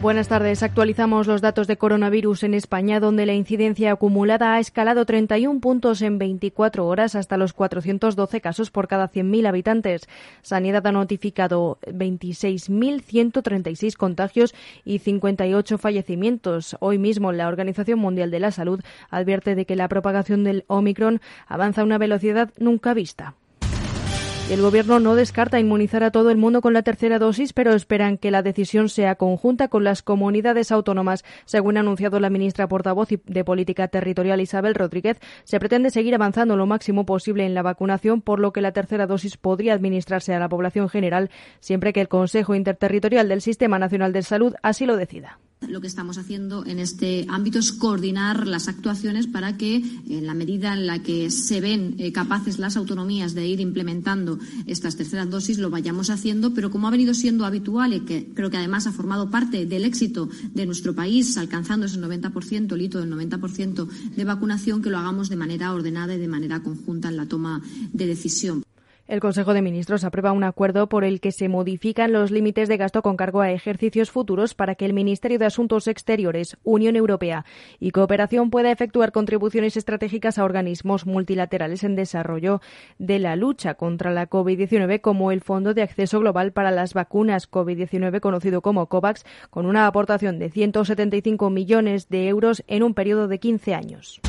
Buenas tardes. Actualizamos los datos de coronavirus en España, donde la incidencia acumulada ha escalado 31 puntos en 24 horas hasta los 412 casos por cada 100.000 habitantes. Sanidad ha notificado 26.136 contagios y 58 fallecimientos. Hoy mismo la Organización Mundial de la Salud advierte de que la propagación del Omicron avanza a una velocidad nunca vista. El Gobierno no descarta inmunizar a todo el mundo con la tercera dosis, pero esperan que la decisión sea conjunta con las comunidades autónomas. Según ha anunciado la ministra portavoz de Política Territorial Isabel Rodríguez, se pretende seguir avanzando lo máximo posible en la vacunación, por lo que la tercera dosis podría administrarse a la población general siempre que el Consejo Interterritorial del Sistema Nacional de Salud así lo decida. Lo que estamos haciendo en este ámbito es coordinar las actuaciones para que, en la medida en la que se ven eh, capaces las autonomías de ir implementando estas terceras dosis, lo vayamos haciendo, pero como ha venido siendo habitual y que creo que además ha formado parte del éxito de nuestro país, alcanzando ese 90%, el hito del 90% de vacunación, que lo hagamos de manera ordenada y de manera conjunta en la toma de decisión. El Consejo de Ministros aprueba un acuerdo por el que se modifican los límites de gasto con cargo a ejercicios futuros para que el Ministerio de Asuntos Exteriores, Unión Europea y Cooperación pueda efectuar contribuciones estratégicas a organismos multilaterales en desarrollo de la lucha contra la COVID-19, como el Fondo de Acceso Global para las Vacunas COVID-19, conocido como COVAX, con una aportación de 175 millones de euros en un periodo de 15 años.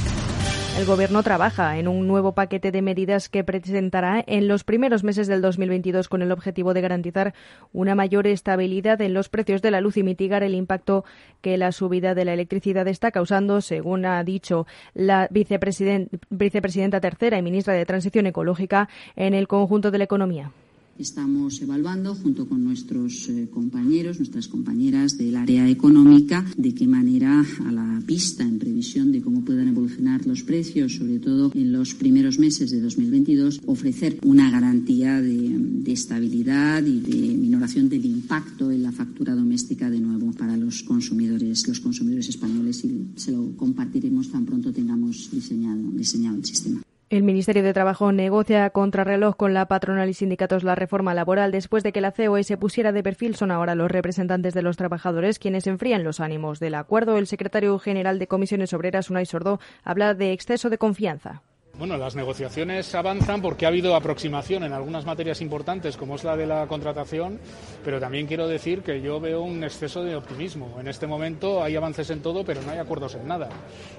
El Gobierno trabaja en un nuevo paquete de medidas que presentará en los primeros meses del 2022 con el objetivo de garantizar una mayor estabilidad en los precios de la luz y mitigar el impacto que la subida de la electricidad está causando, según ha dicho la vicepresidenta tercera y ministra de Transición Ecológica en el conjunto de la economía. Estamos evaluando junto con nuestros eh, compañeros, nuestras compañeras del área económica, de qué manera a la pista en previsión de cómo puedan evolucionar los precios, sobre todo en los primeros meses de 2022, ofrecer una garantía de, estabilidad y de minoración del impacto en la factura doméstica de nuevo para los consumidores, los consumidores españoles y se lo compartiremos tan pronto tengamos diseñado, diseñado el sistema. El Ministerio de Trabajo negocia contrarreloj con la patronal y sindicatos la reforma laboral. Después de que la COE se pusiera de perfil, son ahora los representantes de los trabajadores quienes enfrían los ánimos del acuerdo. El secretario general de Comisiones Obreras, Unai Sordo, habla de exceso de confianza. Bueno, las negociaciones avanzan porque ha habido aproximación en algunas materias importantes, como es la de la contratación, pero también quiero decir que yo veo un exceso de optimismo. En este momento hay avances en todo, pero no hay acuerdos en nada.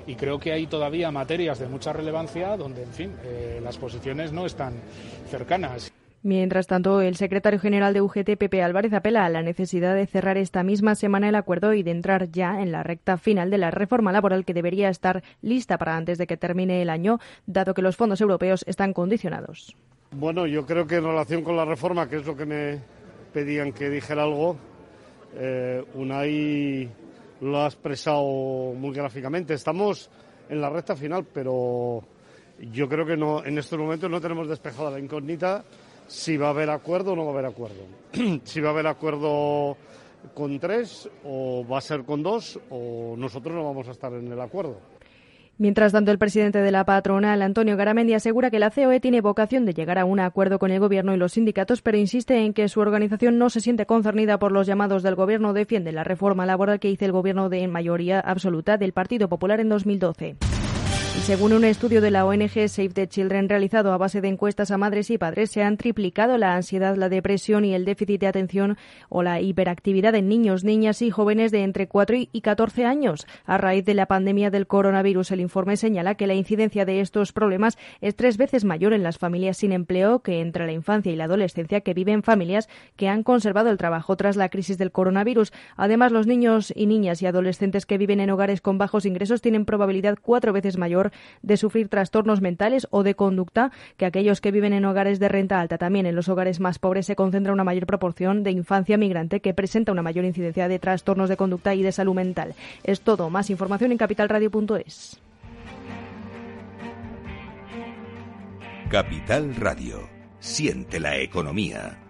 Y creo que hay todavía materias de mucha relevancia donde, en fin, eh, las posiciones no están cercanas. Mientras tanto, el secretario general de UGT, Pepe Álvarez, apela a la necesidad de cerrar esta misma semana el acuerdo y de entrar ya en la recta final de la reforma laboral que debería estar lista para antes de que termine el año, dado que los fondos europeos están condicionados. Bueno, yo creo que en relación con la reforma, que es lo que me pedían que dijera algo, eh, Unai lo ha expresado muy gráficamente. Estamos en la recta final, pero yo creo que no, en estos momentos no tenemos despejada la incógnita si va a haber acuerdo o no va a haber acuerdo. si va a haber acuerdo con tres o va a ser con dos o nosotros no vamos a estar en el acuerdo. Mientras tanto, el presidente de la patronal, Antonio Garamendi, asegura que la COE tiene vocación de llegar a un acuerdo con el Gobierno y los sindicatos, pero insiste en que su organización no se siente concernida por los llamados del Gobierno. Defiende la reforma laboral que hizo el Gobierno de mayoría absoluta del Partido Popular en 2012. Según un estudio de la ONG Save the Children realizado a base de encuestas a madres y padres, se han triplicado la ansiedad, la depresión y el déficit de atención o la hiperactividad en niños, niñas y jóvenes de entre 4 y 14 años. A raíz de la pandemia del coronavirus, el informe señala que la incidencia de estos problemas es tres veces mayor en las familias sin empleo que entre la infancia y la adolescencia que viven familias que han conservado el trabajo tras la crisis del coronavirus. Además, los niños y niñas y adolescentes que viven en hogares con bajos ingresos tienen probabilidad cuatro veces mayor de sufrir trastornos mentales o de conducta que aquellos que viven en hogares de renta alta. También en los hogares más pobres se concentra una mayor proporción de infancia migrante que presenta una mayor incidencia de trastornos de conducta y de salud mental. Es todo. Más información en capitalradio.es. Capital Radio. Siente la economía.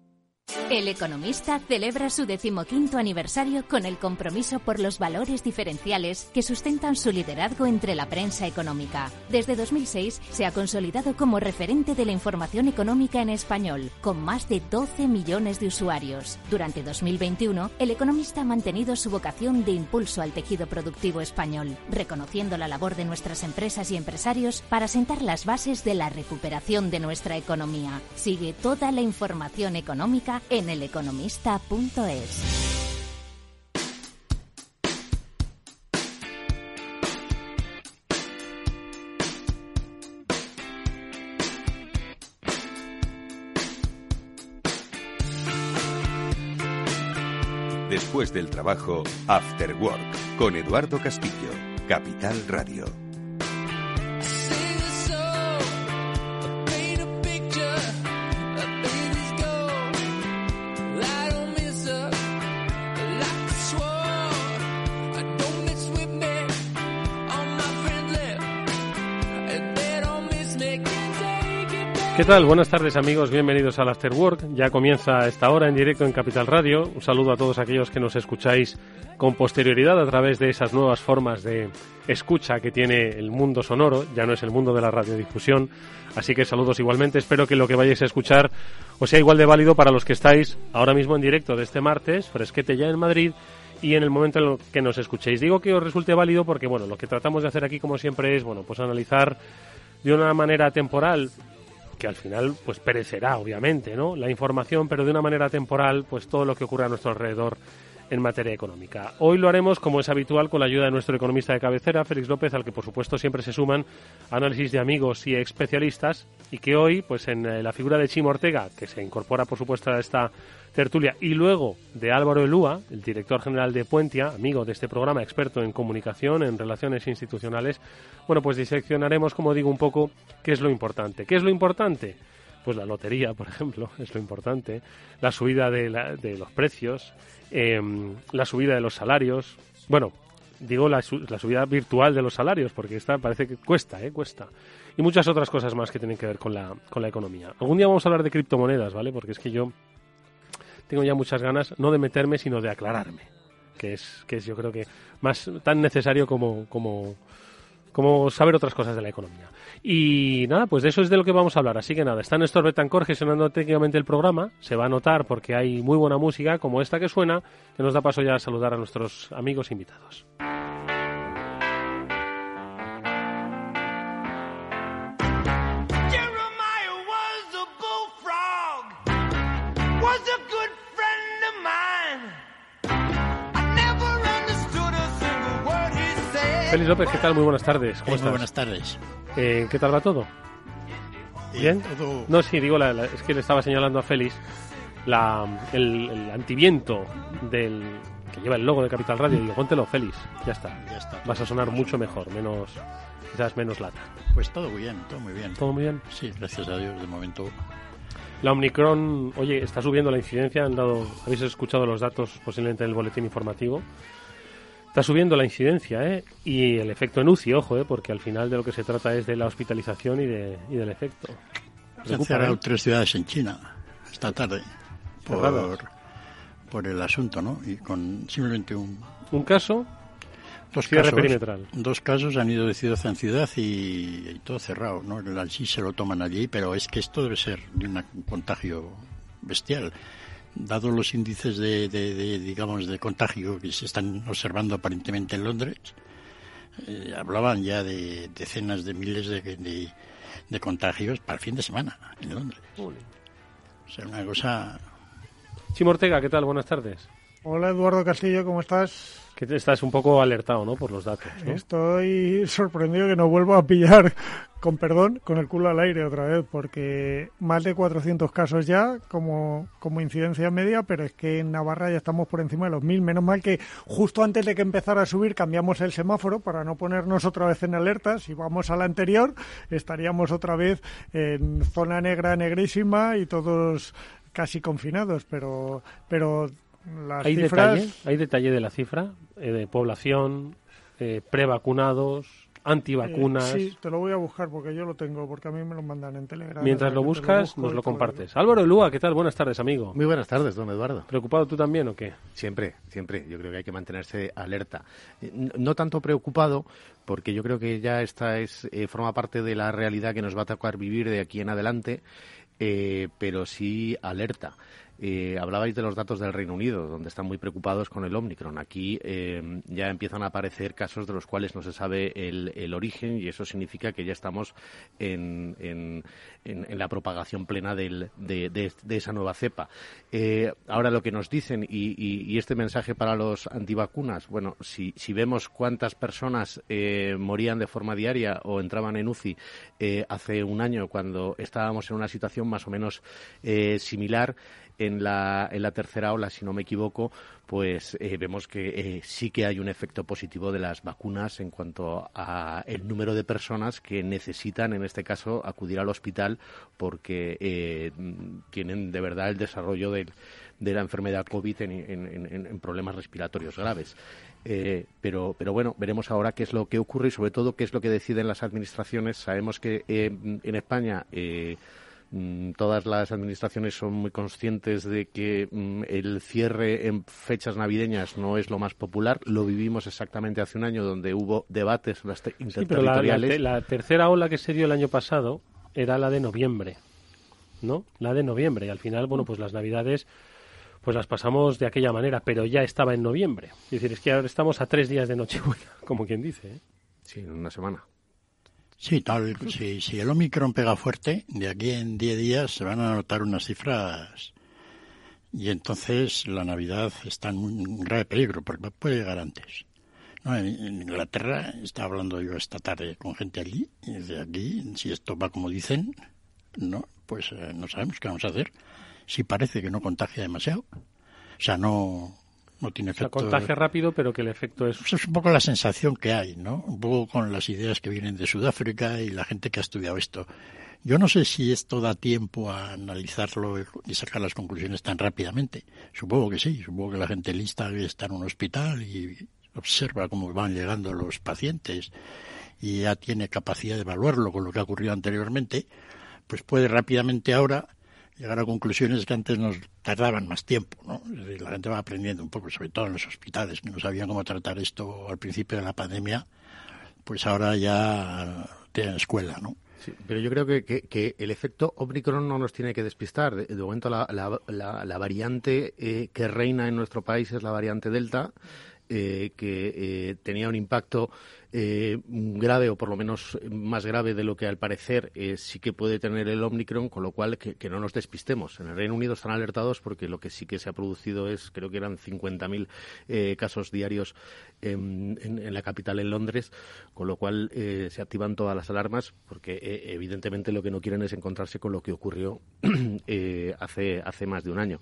El Economista celebra su decimoquinto aniversario con el compromiso por los valores diferenciales que sustentan su liderazgo entre la prensa económica. Desde 2006 se ha consolidado como referente de la información económica en español, con más de 12 millones de usuarios. Durante 2021, El Economista ha mantenido su vocación de impulso al tejido productivo español, reconociendo la labor de nuestras empresas y empresarios para sentar las bases de la recuperación de nuestra economía. Sigue toda la información económica en eleconomista.es. Después del trabajo, After Work, con Eduardo Castillo, Capital Radio. ¿Qué tal? Buenas tardes amigos, bienvenidos al After Work. Ya comienza esta hora en directo en Capital Radio. Un saludo a todos aquellos que nos escucháis con posterioridad a través de esas nuevas formas de escucha que tiene el mundo sonoro, ya no es el mundo de la radiodifusión. Así que saludos igualmente, espero que lo que vayáis a escuchar os sea igual de válido para los que estáis ahora mismo en directo de este martes, fresquete ya en Madrid y en el momento en que nos escuchéis. Digo que os resulte válido porque, bueno, lo que tratamos de hacer aquí, como siempre, es, bueno, pues analizar de una manera temporal que al final pues perecerá obviamente, ¿no? La información, pero de una manera temporal, pues todo lo que ocurre a nuestro alrededor en materia económica. Hoy lo haremos, como es habitual, con la ayuda de nuestro economista de cabecera, Félix López, al que por supuesto siempre se suman análisis de amigos y especialistas, y que hoy, pues en eh, la figura de Chimo Ortega, que se incorpora por supuesto a esta tertulia, y luego de Álvaro Elúa, el director general de Puentia, amigo de este programa, experto en comunicación, en relaciones institucionales, bueno, pues diseccionaremos, como digo, un poco qué es lo importante. ¿Qué es lo importante? Pues la lotería, por ejemplo, es lo importante, la subida de, los precios, em, la subida de los salarios, bueno, digo la, la, subida virtual de los salarios, porque esta parece que cuesta, ¿eh? Cuesta. Y muchas otras cosas más que tienen que ver con la, con la economía. Algún día vamos a hablar de criptomonedas, ¿vale? Porque es que yo tengo ya muchas ganas, no de meterme, sino de aclararme, que es, que es yo creo que más tan necesario como, como, como saber otras cosas de la economía. Y nada, pues de eso es de lo que vamos a hablar. Así que nada, está Néstor Betancor gestionando técnicamente el programa. Se va a notar porque hay muy buena música, como esta que suena, que nos da paso ya a saludar a nuestros amigos invitados. Félix López, ¿qué tal? Muy buenas tardes. ¿Cómo estás? Muy buenas tardes. Eh, ¿Qué tal va todo? ¿Bien? No, sí, digo, es que le estaba señalando a Félix la, el, antiviento del que lleva el logo de Capital Radio. Y digo, póntelo, Félix. Ya está. Ya está. Vas a sonar mucho mejor, menos quizás menos lata. Pues todo muy bien, todo muy bien. ¿Todo muy bien? Sí, gracias a Dios, de momento. La Omicron, oye, está subiendo la incidencia. Han dado, habéis escuchado los datos posiblemente en el boletín informativo. Está subiendo la incidencia ¿eh? y el efecto en UCI, ojo, ¿eh? porque al final de lo que se trata es de la hospitalización y, de, y del efecto. Se han cerrado tres ciudades en China esta tarde por, por el asunto, ¿no? Y con simplemente un... ¿Un caso? Dos casos, perimetral. Dos casos han ido de ciudad en ciudad y, todo cerrado, ¿no? El sí se lo toman allí, pero es que esto debe ser de un contagio bestial dado los índices de, digamos de contagio que se están observando aparentemente en Londres eh, hablaban ya de decenas de miles de, contagios para el fin de semana en Londres o O sea, una cosa... Chimo Ortega, ¿qué tal? Buenas tardes. Hola Eduardo Castillo, ¿cómo estás? Que estás un poco alertado, ¿no? Por los datos. Estoy sorprendido que no vuelva a pillar, con perdón, con el culo al aire otra vez, porque más de 400 casos ya como, como incidencia media, pero es que en Navarra ya estamos por encima de los 1000. Menos mal que justo antes de que empezara a subir cambiamos el semáforo para no ponernos otra vez en alerta. Si vamos a la anterior, estaríamos otra vez en zona negra, negrísima y todos casi confinados, pero, pero ¿Hay, detalle, ¿Hay detalle de la cifra? Eh, de población, eh, prevacunados, antivacunas. Eh, sí, te lo voy a buscar porque yo lo tengo, porque a mí me lo mandan en Telegram. Mientras lo buscas, nos lo compartes. Álvaro Lúa, ¿qué tal? Buenas tardes, amigo. Muy buenas tardes, don Eduardo. ¿Preocupado tú también o qué? Siempre, siempre. Yo creo que hay que mantenerse alerta. No tanto preocupado, porque yo creo que ya esta es forma parte de la realidad que nos va a tocar vivir de aquí en adelante, pero sí alerta. Eh, hablabais de los datos del Reino Unido, donde están muy preocupados con el Omicron. Aquí eh, ya empiezan a aparecer casos de los cuales no se sabe el, origen y eso significa que ya estamos en, en, la propagación plena de, esa nueva cepa. Eh, ahora lo que nos dicen y, este mensaje para los antivacunas, bueno, si, si vemos cuántas personas morían de forma diaria o entraban en UCI hace un año cuando estábamos en una situación más o menos similar, en la, en la tercera ola, si no me equivoco, pues eh, vemos que eh, sí que hay un efecto positivo de las vacunas en cuanto a el número de personas que necesitan, en este caso, acudir al hospital porque eh, tienen de verdad el desarrollo de, la enfermedad COVID en, problemas respiratorios graves. pero, pero bueno, veremos ahora qué es lo que ocurre y sobre todo qué es lo que deciden las administraciones. Sabemos que en España Mm, todas las administraciones son muy conscientes de que mm, el cierre en fechas navideñas no es lo más popular. Lo vivimos exactamente hace un año donde hubo debates interterritoriales. la, tercera ola que se dio el año pasado era la de noviembre, ¿no? La de noviembre. Y al final, bueno, pues las navidades pues las pasamos de aquella manera, pero ya estaba en noviembre. Es decir, es que ahora estamos a tres días de Nochebuena, como quien dice. ¿eh? Sí, en una semana. Sí, tal, si, el Omicron pega fuerte, de aquí en 10 días se van a notar unas cifras. Y entonces la Navidad está en un grave peligro porque puede llegar antes. en, Inglaterra, estaba hablando yo esta tarde con gente allí, y de aquí, si esto va como dicen, no, pues eh, no sabemos qué vamos a hacer. Si parece que no contagia demasiado, o sea, no, no tiene efecto. contagia rápido, pero que el efecto es. es un poco la sensación que hay, ¿no? Un poco con las ideas que vienen de Sudáfrica y la gente que ha estudiado esto. Yo no sé si esto da tiempo a analizarlo y sacar las conclusiones tan rápidamente. Supongo que sí. Supongo que la gente lista está en un hospital y observa cómo van llegando los pacientes y ya tiene capacidad de evaluarlo con lo que ha ocurrido anteriormente, pues puede rápidamente ahora llegar a conclusiones que antes nos tardaban más tiempo, ¿no? la gente va aprendiendo un poco, sobre todo en los hospitales, que no sabían cómo tratar esto al principio de la pandemia, pues ahora ya tienen escuela, ¿no? Sí, pero yo creo que, que, el efecto Omicron no nos tiene que despistar. De, momento la, la, la, variante eh, que reina en nuestro país es la variante Delta, eh, que eh, tenía un impacto eh, grave o por lo menos más grave de lo que al parecer eh, sí que puede tener el Omicron, con lo cual que, no nos despistemos. En el Reino Unido están alertados porque lo que sí que se ha producido es, creo que eran 50.000 eh, casos diarios en, la capital, en Londres, con lo cual eh, se activan todas las alarmas porque evidentemente lo que no quieren es encontrarse con lo que ocurrió hace, hace más de un año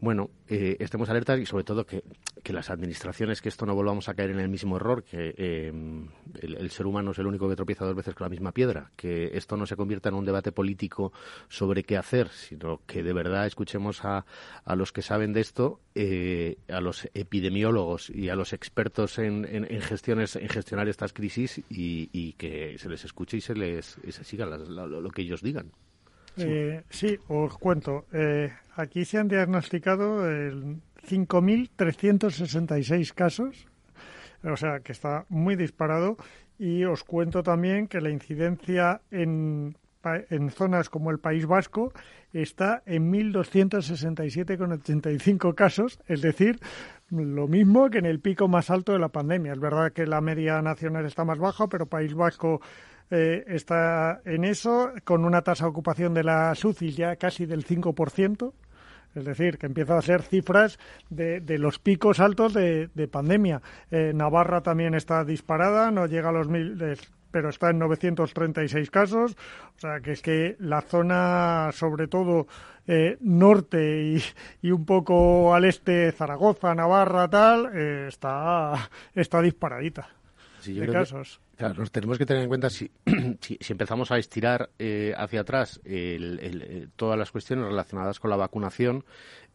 bueno, eh, estemos alertas y sobre todo que, las administraciones, que esto no volvamos a caer en el mismo error, que eh, el, ser humano es el único que tropieza dos veces con la misma piedra, que esto no se convierta en un debate político sobre qué hacer, sino que de verdad escuchemos a, a los que saben de esto, eh, a los epidemiólogos y a los expertos en, en, gestiones, en gestionar estas crisis y, que se les escuche y se les siga lo que ellos digan. Eh, sí, os cuento. Eh, aquí se han diagnosticado 5.366 casos, o sea que está muy disparado. Y os cuento también que la incidencia en, en zonas como el País Vasco está en 1.267,85 casos, es decir, lo mismo que en el pico más alto de la pandemia. Es verdad que la media nacional está más baja, pero País Vasco eh, está en eso, con una tasa de ocupación de la SUCI ya casi del 5%. Es decir, que empieza a ser cifras de, de los picos altos de, de pandemia. Eh, Navarra también está disparada, no llega a los mil, pero está en 936 casos. O sea, que es que la zona, sobre todo eh, norte y, y, un poco al este, Zaragoza, Navarra, tal, eh, está, está disparadita de casos. Claro, nos tenemos que tener en cuenta si, si, empezamos a estirar eh, hacia atrás el, todas las cuestiones relacionadas con la vacunación,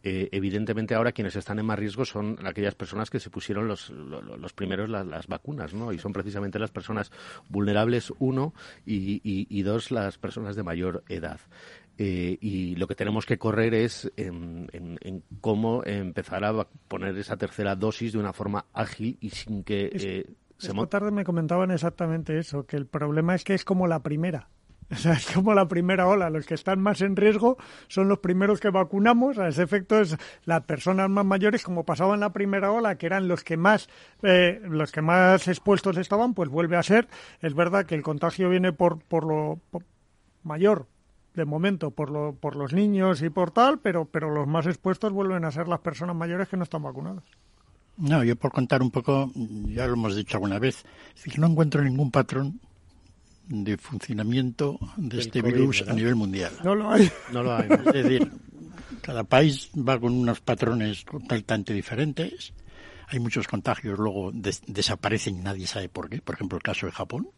eh, evidentemente ahora quienes están en más riesgo son aquellas personas que se pusieron los, los, primeros las, vacunas, ¿no? Y son precisamente las personas vulnerables, uno, y, y, dos, las personas de mayor edad. Eh, y lo que tenemos que correr es en, en, cómo empezar a poner esa tercera dosis de una forma ágil y sin que... Eh, esta tarde me comentaban exactamente eso, que el problema es que es como la primera. O sea, es como la primera ola. Los que están más en riesgo son los primeros que vacunamos. A ese efecto es las personas más mayores, como pasaba en la primera ola, que eran los que más eh, los que más expuestos estaban, pues vuelve a ser. Es verdad que el contagio viene por por lo mayor de momento por lo, por los niños y por tal, pero pero los más expuestos vuelven a ser las personas mayores que no están vacunadas. No, yo por contar un poco, ya lo hemos dicho alguna vez, es que no encuentro ningún patrón de funcionamiento de este virus a nivel mundial. No lo hay. No lo hay. Es decir, cada país va con unos patrones totalmente diferentes. Hay muchos contagios, luego desaparecen y nadie sabe por qué. Por ejemplo, el caso de Japón.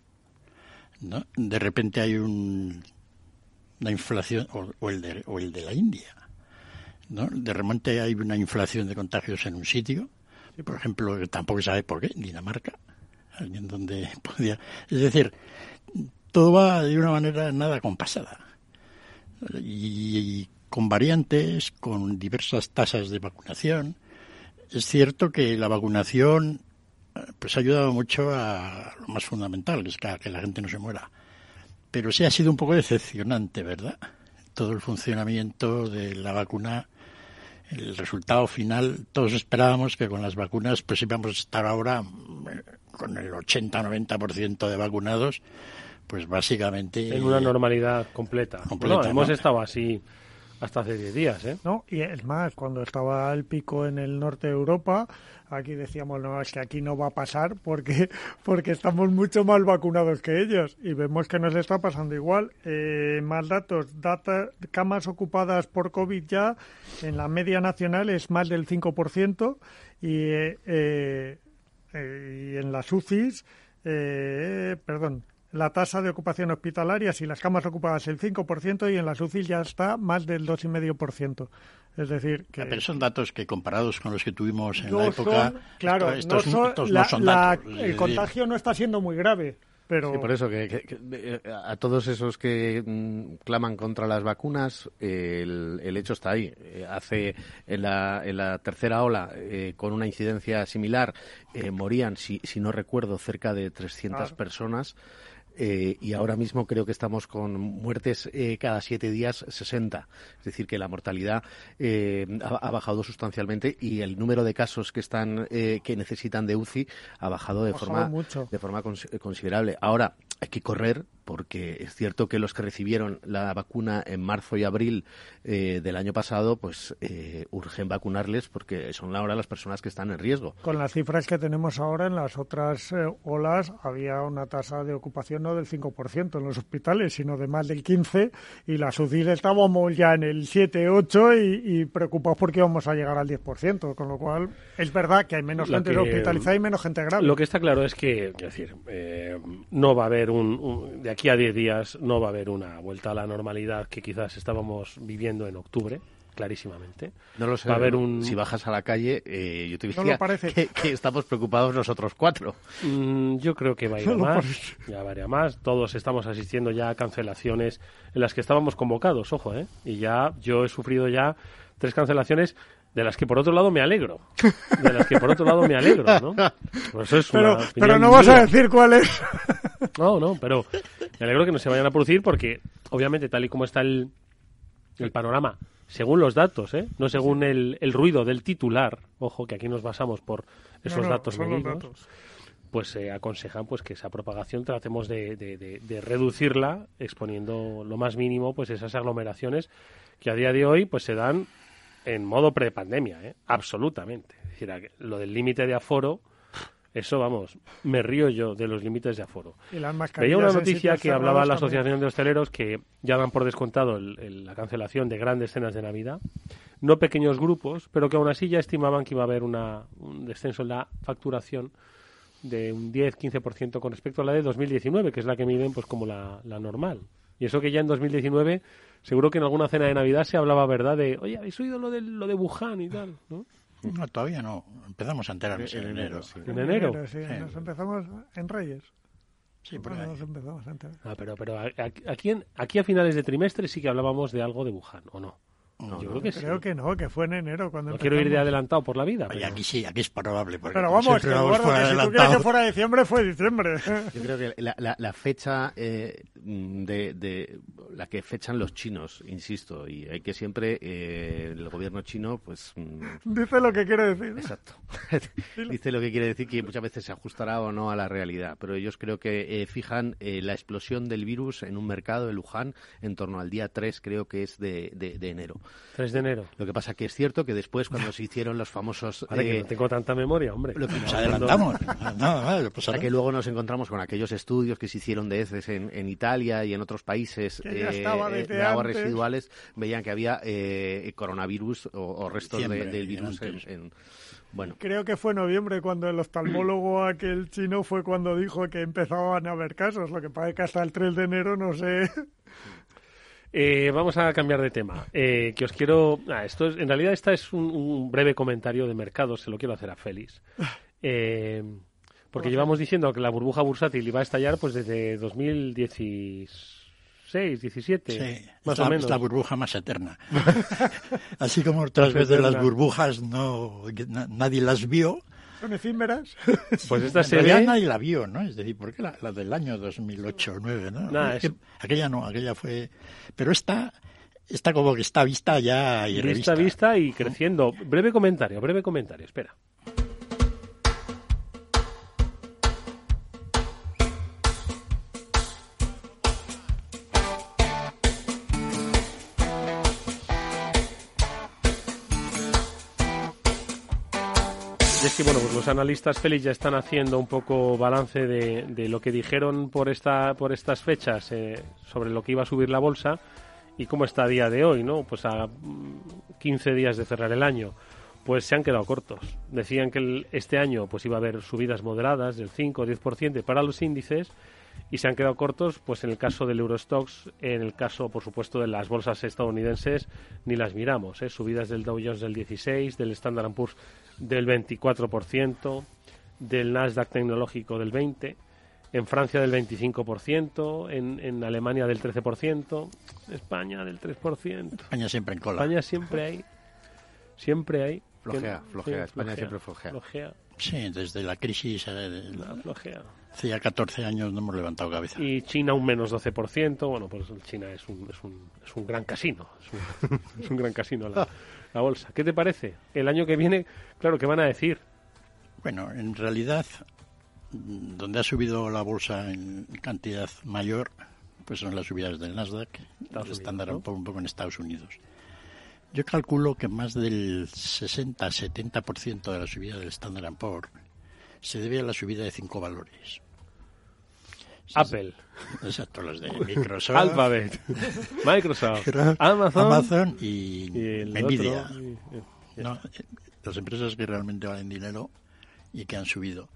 ¿no? De repente hay un, una inflación, o, el de, o el de la India. ¿no? De repente hay una inflación de contagios en un sitio. Por ejemplo, tampoco sabe por qué, Dinamarca. Alguien donde podía. Es decir, todo va de una manera nada compasada. Y, con variantes, con diversas tasas de vacunación. Es cierto que la vacunación pues ha ayudado mucho a lo más fundamental, que es que, la gente no se muera. Pero sí ha sido un poco decepcionante, ¿verdad? Todo el funcionamiento de la vacuna, el resultado final, todos esperábamos que con las vacunas pues íbamos a estar ahora eh, con el 80-90% de vacunados pues básicamente... En una normalidad completa. no, hemos estado así hasta hace 10 días, ¿eh? No, y es más, cuando estaba el pico en el norte de Europa, aquí decíamos, no, es que aquí no va a pasar porque, porque estamos mucho más vacunados que ellos y vemos que nos está pasando igual. Eh, más datos, data, camas ocupadas por COVID ya en la media nacional es más del 5% y, eh, eh, y en las UCIs, perdón, la tasa de ocupación hospitalaria, si las camas ocupadas el 5% y en las UCI ya está más del 2,5%. Es decir, que... Pero son datos que comparados con los que tuvimos en la época... claro, no son, datos. el contagio no está siendo muy grave. Pero... Sí, por eso que, eh, a todos esos que mm, claman contra las vacunas, el, hecho está ahí. Eh, hace en la, en la tercera ola, eh, con una incidencia similar, morían, si, si no recuerdo, cerca de 300 personas. Eh, y ahora mismo creo que estamos con muertes eh, cada siete días 60. Es decir, que la mortalidad eh, ha, bajado sustancialmente y el número de casos que están que necesitan de UCI ha bajado de forma de forma considerable. Ahora hay que correr porque es cierto que los que recibieron la vacuna en marzo y abril eh, del año pasado, pues eh, urgen vacunarles porque son ahora las personas que están en riesgo. Con las cifras que tenemos ahora, en las otras eh, olas había una tasa de ocupación no del 5% en los hospitales, sino de más del 15% y las UCI estábamos ya en el 7, 8 y, y preocupados porque íbamos a llegar al 10%, con lo cual es verdad que hay menos gente hospitalizada y menos gente grave. Lo que está claro es que, es decir, no va a haber un aquí a 10 días no va a haber una vuelta a la normalidad que quizás estábamos viviendo en octubre clarísimamente. No lo sé. Va a haber un... Si bajas a la calle, eh, yo te diría que, estamos preocupados nosotros cuatro. Mm, yo creo que va a ir a más. Ya va a ir a más. Todos estamos asistiendo ya a cancelaciones en las que estábamos convocados, ojo, ¿eh? Y ya yo he sufrido ya tres cancelaciones de las que por otro lado me alegro. De las que por otro lado me alegro, ¿no? Pues es pero, pero no vas a decir cuál es. No, no, pero me alegro que no se vayan a producir porque, obviamente, tal y como está el, el panorama, según los datos, ¿eh? no según el, el ruido del titular, ojo, que aquí nos basamos por esos datos medidos, pues se aconsejan pues que esa propagación tratemos de, de, reducirla exponiendo lo más mínimo pues esas aglomeraciones que a día de hoy pues se dan en modo prepandemia, ¿eh? absolutamente. Es decir, lo del límite de aforo, eso vamos, me río yo de los límites de aforo. Veía una noticia que hablaba la Asociación de Hosteleros que ya dan por descontado la cancelación de grandes cenas de Navidad, no pequeños grupos, pero que aún así ya estimaban que iba a haber una, un descenso en la facturación de un 10-15% con respecto a la de 2019, que es la que miden pues como la, normal. Y eso que ya en 2019, seguro que en alguna cena de Navidad se hablaba, ¿verdad?, de, oye, ¿habéis oído lo de, lo de Wuhan y tal? ¿no? No, todavía no. Empezamos a enterarnos en, enero. ¿En enero? sí, Nos empezamos en Reyes. Sí, por ahí. Nos empezamos antes. Ah, pero, pero aquí, aquí a finales de trimestre sí que hablábamos de algo de Wuhan, ¿o no? No, yo creo que creo que no, que fue en enero cuando No quiero ir de adelantado por la vida. Pero... aquí sí, aquí es probable. Pero vamos, que, vamos que si tú quieres que fuera diciembre, fue diciembre. Yo creo que la, la, la fecha eh, de, de, la que fechan los chinos, insisto, y hay que siempre eh, el gobierno chino, pues... Mm, Dice lo que quiere decir. Exacto. Dice lo que quiere decir que muchas veces se ajustará o no a la realidad, pero ellos creo que eh, fijan la explosión del virus en un mercado de Luján en torno al día 3, creo que es de, de, de enero. 3 de enero. Lo que pasa que es cierto que después cuando se hicieron los famosos... Ahora que no tengo tanta memoria, hombre. Lo que nos adelantamos. no, pues que luego nos encontramos con aquellos estudios que se hicieron de heces en, en Italia y en otros países eh, eh, de aguas residuales, veían que había eh, coronavirus o, restos del virus en, bueno. Creo que fue noviembre cuando el oftalmólogo aquel chino fue cuando dijo que empezaban a haber casos. Lo que pasa es que hasta el 3 de enero no sé. Eh, vamos a cambiar de tema. Eh, que os quiero. Ah, esto es, en realidad, esta es un, breve comentario de mercado. Se lo quiero hacer a Félix. Eh, porque llevamos diciendo que la burbuja bursátil iba a estallar pues desde 2016, 17, sí, más o menos. Es la burbuja más eterna. Así como otras veces las burbujas no nadie las vio, son efímeras. Pues esta serie... nadie la vio, ¿no? Es decir, porque la, la del año 2008 o 2009, ¿no? Aquella no, aquella fue... Pero esta... Está como que está vista ya y Vista, vista y creciendo. Breve comentario, breve comentario, espera. Es que bueno, pues los analistas Félix ya están haciendo un poco balance de, lo que dijeron por esta por estas fechas eh, sobre lo que iba a subir la bolsa y cómo está a día de hoy, ¿no? Pues a 15 días de cerrar el año, pues se han quedado cortos. Decían que este año pues iba a haber subidas moderadas del 5 o 10% para los índices y se han quedado cortos pues en el caso del Eurostox, en el caso por supuesto de las bolsas estadounidenses ni las miramos, ¿eh? subidas del Dow Jones del 16, del Standard Poor's del 24%, del Nasdaq tecnológico del 20%, en Francia del 25%, en, en Alemania del 13%, España del 3%. España siempre en cola. España siempre hay. Siempre hay. Flojea, flojea. España siempre flojea. flojea. Sí, desde la crisis. Eh, la flojea. Hace ya 14 años no hemos levantado cabeza. Y China un menos 12%. Bueno, pues China es un, es un, es un gran casino. Es un, es un gran casino la, la bolsa. ¿Qué te parece? El año que viene, claro, ¿qué van a decir? Bueno, en realidad, donde ha subido la bolsa en cantidad mayor, pues son las subidas del Nasdaq, el estándar un, poco, en Estados Unidos. Yo calculo que más del 60-70% de la subida del Standard Poor's se debe a la subida de cinco valores. Apple. Exacto, los de Microsoft. Alphabet. Microsoft. Amazon. Amazon y, Nvidia. las empresas que realmente valen dinero y que han subido.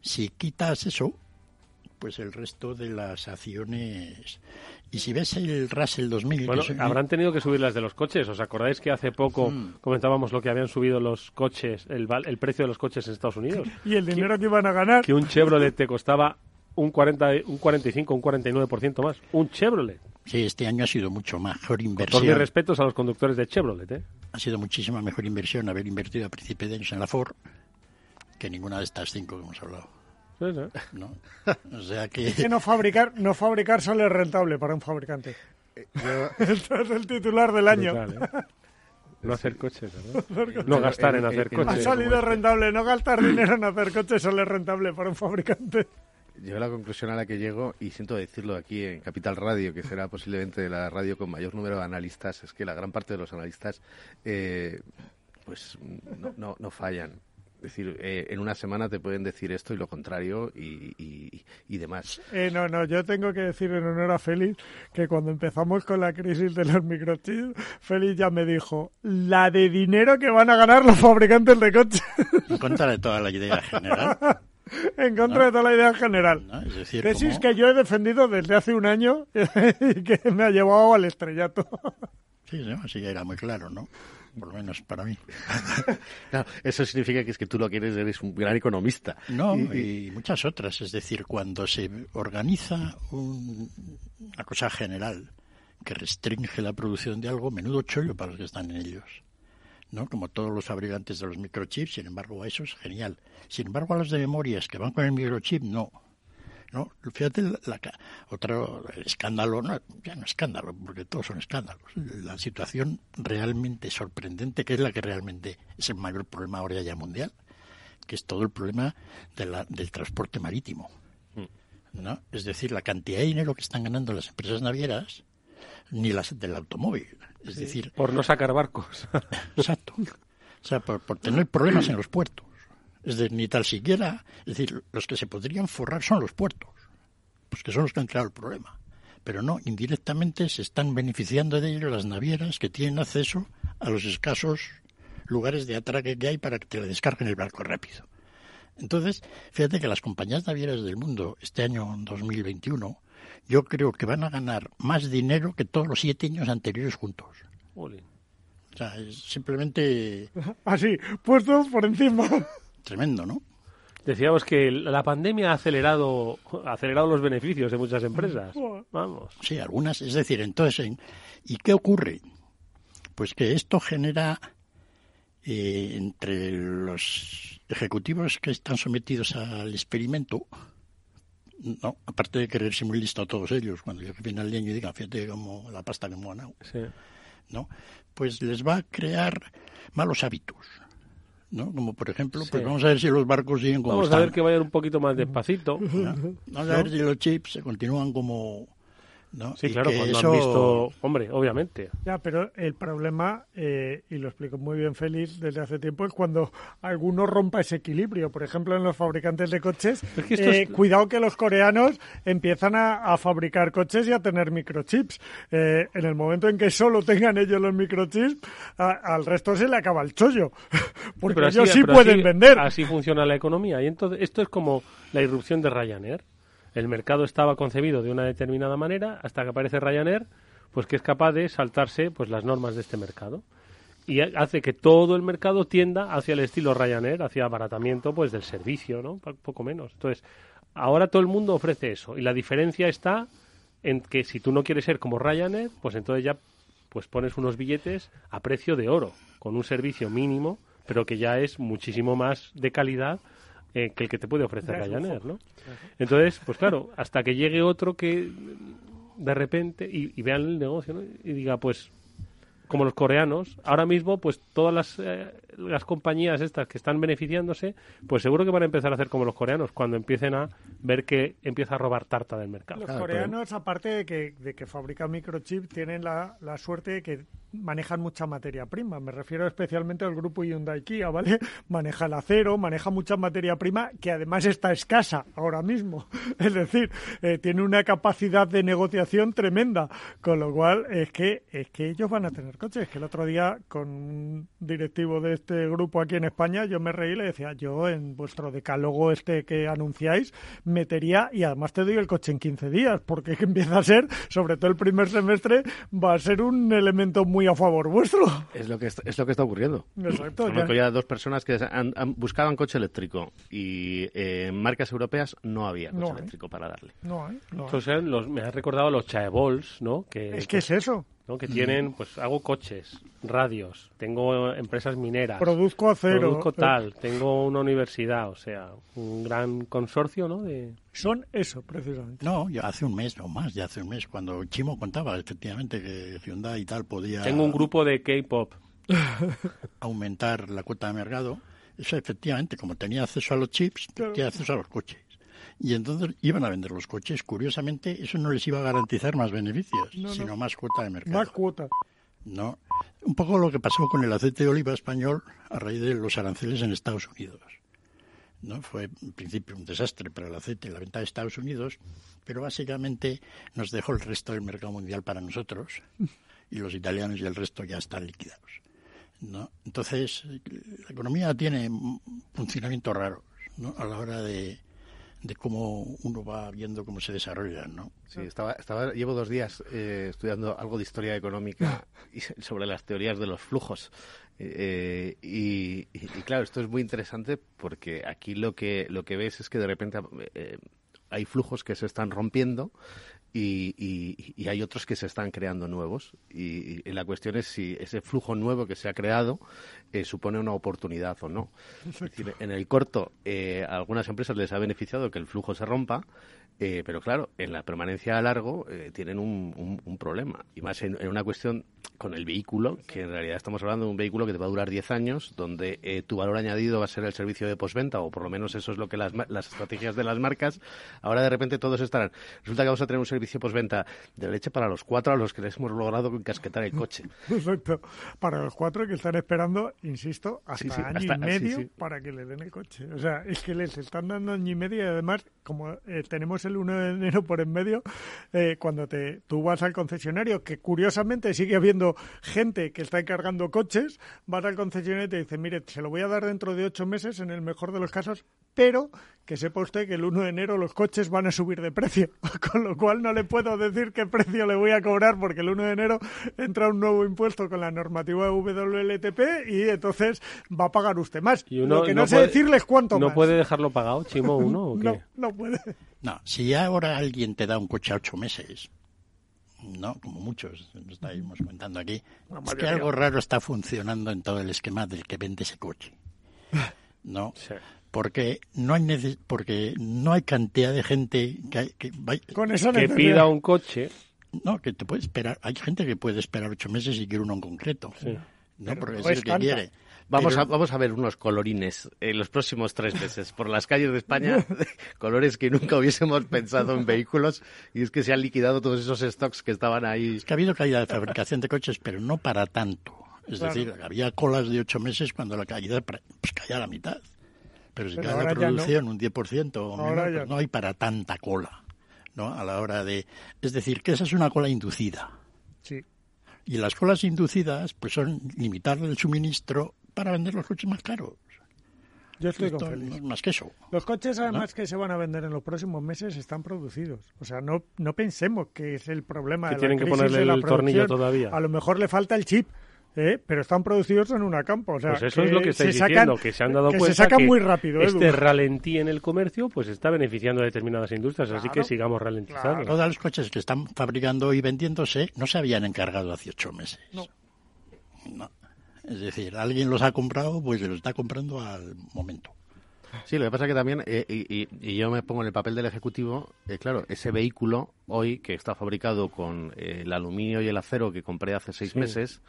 Si quitas eso, pues el resto de las acciones. Y si ves el Russell 2000. Bueno, habrán tenido que subir las de los coches. ¿Os acordáis que hace poco mm. comentábamos lo que habían subido los coches, el, el precio de los coches en Estados Unidos? Y el dinero que iban a ganar. Que un Chevrolet te costaba un, 40, un 45, un 49% más. Un Chevrolet. Sí, este año ha sido mucho mejor inversión. Con todos mis respetos a los conductores de Chevrolet. ¿eh? Ha sido muchísima mejor inversión haber invertido a principios de años en la Ford que ninguna de estas cinco que hemos hablado. Sí, sí. ¿No? O sea que... que no fabricar, no fabricar sale rentable para un fabricante. Yo... Este es el titular del año. ¿eh? no hacer coches, ¿verdad? no gastar en, hacer coches. Ha salido rentable, no gastar dinero en hacer coches solo es rentable para un fabricante. Yo la conclusión a la que llego, y siento decirlo aquí en Capital Radio, que será posiblemente la radio con mayor número de analistas, es que la gran parte de los analistas eh, pues no, no fallan. Es decir, eh, en una semana te pueden decir esto y lo contrario y, y, demás. Eh, no, no, yo tengo que decir en honor a Félix que cuando empezamos con la crisis de los microchips, Félix ya me dijo, la de dinero que van a ganar los fabricantes de coches. En contra de toda la idea general. en contra de toda la idea general. es decir, Tesis que yo he defendido desde hace un año y que me ha llevado al estrellato. Sí, sí, así era muy claro, ¿no? por lo menos para mí. eso significa que es que tú lo quieres, eres un gran economista. No, y, muchas otras. Es decir, cuando se organiza una cosa general que restringe la producción de algo, menudo chollo para los que están en ellos. ¿no? Como todos los fabricantes de los microchips, sin embargo, a eso es genial. Sin embargo, a los de memorias que van con el microchip, no. ¿No? Fíjate, la, otro escándalo, no, ya no escándalo, porque todos son escándalos. La situación realmente sorprendente, que es la que realmente es el mayor problema ahora ya mundial, que es todo el problema de la, del transporte marítimo. Mm. ¿no? Es decir, la cantidad de dinero que están ganando las empresas navieras, ni las del automóvil. Es decir, por no sacar barcos. exacto. O sea, por tener problemas en los puertos. Es decir, ni tal siquiera, es decir, los que se podrían forrar son los puertos, pues que son los que han creado el problema. Pero no, indirectamente se están beneficiando de ello las navieras que tienen acceso a los escasos lugares de atraque que hay para que te le descarguen el barco rápido. Entonces, fíjate que las compañías navieras del mundo este año 2021, yo creo que van a ganar más dinero que todos los siete años anteriores juntos. O sea, es simplemente... Así, puestos por encima tremendo, ¿no? Decíamos que la pandemia ha acelerado, acelerado los beneficios de muchas empresas. Vamos. Sí, algunas. Es decir, entonces, ¿y qué ocurre? Pues que esto genera eh, entre los ejecutivos que están sometidos al experimento, no, aparte de quererse muy listo a todos ellos, cuando yo viene al leño y diga, fíjate como la pasta que me han ¿no? Pues les va a crear malos hábitos. ¿No? Como por ejemplo, pues vamos a ver si los barcos siguen como Vamos a ver que vayan un poquito más despacito. Vamos a ver si los chips se continúan como Sí, claro, cuando han visto, hombre, obviamente. Ya, pero el problema, eh, y lo explico muy bien Félix desde hace tiempo, es cuando alguno rompa ese equilibrio. Por ejemplo, en los fabricantes de coches, eh, cuidado que los coreanos empiezan a, fabricar coches y a tener microchips. Eh, en el momento en que solo tengan ellos los microchips, al resto se le acaba el chollo. Porque ellos sí pueden vender. Así funciona la economía. Y entonces, esto es como la irrupción de Ryanair el mercado estaba concebido de una determinada manera hasta que aparece Ryanair, pues que es capaz de saltarse pues las normas de este mercado y hace que todo el mercado tienda hacia el estilo Ryanair, hacia abaratamiento pues del servicio, ¿no? Poco menos. Entonces, ahora todo el mundo ofrece eso y la diferencia está en que si tú no quieres ser como Ryanair, pues entonces ya pues pones unos billetes a precio de oro, con un servicio mínimo, pero que ya es muchísimo más de calidad eh, que el que te puede ofrecer Ryanair, ¿no? Entonces, pues claro, hasta que llegue otro que de repente y, y vean el negocio, ¿no? Y diga, pues como los coreanos, ahora mismo, pues todas las, eh, las compañías estas que están beneficiándose, pues seguro que van a empezar a hacer como los coreanos, cuando empiecen a ver que empieza a robar tarta del mercado. Los coreanos, aparte de que, de que fabrican microchips, tienen la, la suerte de que manejan mucha materia prima. Me refiero especialmente al grupo Hyundai Kia, ¿vale? Maneja el acero, maneja mucha materia prima que además está escasa ahora mismo. Es decir, eh, tiene una capacidad de negociación tremenda, con lo cual es que es que ellos van a tener coches. Que el otro día con un directivo de este grupo aquí en España yo me reí y le decía, yo en vuestro decálogo este que anunciáis metería y además te doy el coche en 15 días, porque empieza a ser, sobre todo el primer semestre, va a ser un elemento muy a favor vuestro. Es lo que está, es lo que está ocurriendo. Exacto. Ya. dos personas que buscaban coche eléctrico y eh, en marcas europeas no había coche eléctrico para darle. No hay. No los, me has recordado los chaebols, ¿no? Que, es que es eso. ¿No? que tienen, pues hago coches, radios, tengo empresas mineras, produzco acero, produzco tal, tengo una universidad, o sea, un gran consorcio, ¿no? De... Son eso, precisamente. No, ya hace un mes o más, ya hace un mes, cuando Chimo contaba efectivamente que Hyundai y tal podía... Tengo un grupo de K-pop. aumentar la cuota de mercado, eso efectivamente, como tenía acceso a los chips, tenía acceso a los coches. Y entonces iban a vender los coches. Curiosamente, eso no les iba a garantizar más beneficios, sino más cuota de mercado. Más cuota. No. Un poco lo que pasó con el aceite de oliva español a raíz de los aranceles en Estados Unidos. ¿no? Fue en principio un desastre para el aceite la venta de Estados Unidos, pero básicamente nos dejó el resto del mercado mundial para nosotros y los italianos y el resto ya están liquidados. ¿no? Entonces, la economía tiene funcionamientos raros ¿no? a la hora de, de cómo uno va viendo cómo se desarrollan, ¿no? Sí, estaba, estaba llevo dos días eh, estudiando algo de historia económica y sobre las teorías de los flujos. Eh, y, claro, esto es muy interesante porque aquí lo que, lo que ves es que de repente eh, hay flujos que se están rompiendo y, hay otros que se están creando nuevos. Y, la cuestión es si ese flujo nuevo que se ha creado eh, supone una oportunidad o no. en el corto, eh, a algunas empresas les ha beneficiado que el flujo se rompa, eh, pero claro, en la permanencia a largo tienen un, un, problema. Y más en, una cuestión con el vehículo, que en realidad estamos hablando de un vehículo que te va a durar 10 años, donde tu valor añadido va a ser el servicio de postventa, o por lo menos eso es lo que las, las estrategias de las marcas. Ahora de repente todos estarán. Resulta que vamos a tener un servicio postventa de leche para los cuatro a los que les hemos logrado encasquetar el coche. Perfecto. Para los cuatro que están esperando, insisto, hasta año y medio para que le den el coche. O sea, es que les están dando año y medio y además, como eh, el 1 de enero por en medio, eh, cuando te, tú vas al concesionario, que curiosamente sigue habiendo gente que está encargando coches, vas al concesionario y te dice, mire, se lo voy a dar dentro de ocho meses, en el mejor de los casos, pero que sepa usted que el 1 de enero los coches van a subir de precio, con lo cual no le puedo decir qué precio le voy a cobrar porque el 1 de enero entra un nuevo impuesto con la normativa de WLTP y entonces va a pagar usted más. Y uno, Lo que no, sé decirles cuánto ¿No puede dejarlo pagado, Chimo, uno o qué? No, no puede. No, si ahora alguien te da un coche a ocho meses, no, como muchos estábamos comentando aquí, es que algo raro está funcionando en todo el esquema del que vende ese coche. ¿No? Sí porque no hay porque no hay cantidad de gente que, que, que pida un coche. No que te puede esperar hay gente que puede esperar ocho meses y quiere uno en concreto. No porque es el que quiere. Vamos, a, vamos a ver unos colorines en los próximos tres meses por las calles de España, colores que nunca hubiésemos pensado en vehículos, y es que se han liquidado todos esos stocks que estaban ahí. Es que ha habido caída de fabricación de coches, pero no para tanto. Es decir, había colas de ocho meses cuando la caída pues, caía a la mitad. Pero si cae la producción un 10% o menos, pues no hay para tanta cola, ¿no? A la hora de... Es decir, que esa es una cola inducida. Sí. Y las colas inducidas, pues son limitar el suministro para vender los coches más caros. Yo estoy con Félix. más que eso. Los coches, además, que se van a vender en los próximos meses están producidos. O sea, no, no pensemos que es el problema que de tienen que ponerle el tornillo todavía. A lo mejor le falta el chip. ¿Eh? pero están producidos en una campo. O sea, pues eso es lo que estáis diciendo, que se han dado cuenta se sacan muy rápido. Este ralentí en el comercio pues está beneficiando a determinadas industrias, así que sigamos ralentizando. Todos los coches que están fabricando y vendiéndose no se habían encargado hace ocho meses. No. no. Es decir, alguien los ha comprado, pues se los está comprando al momento. Sí, lo que pasa es que también, eh, y, yo me pongo en el papel del Ejecutivo, eh, claro, ese vehículo hoy que está fabricado con eh, el aluminio y el acero que compré hace seis meses,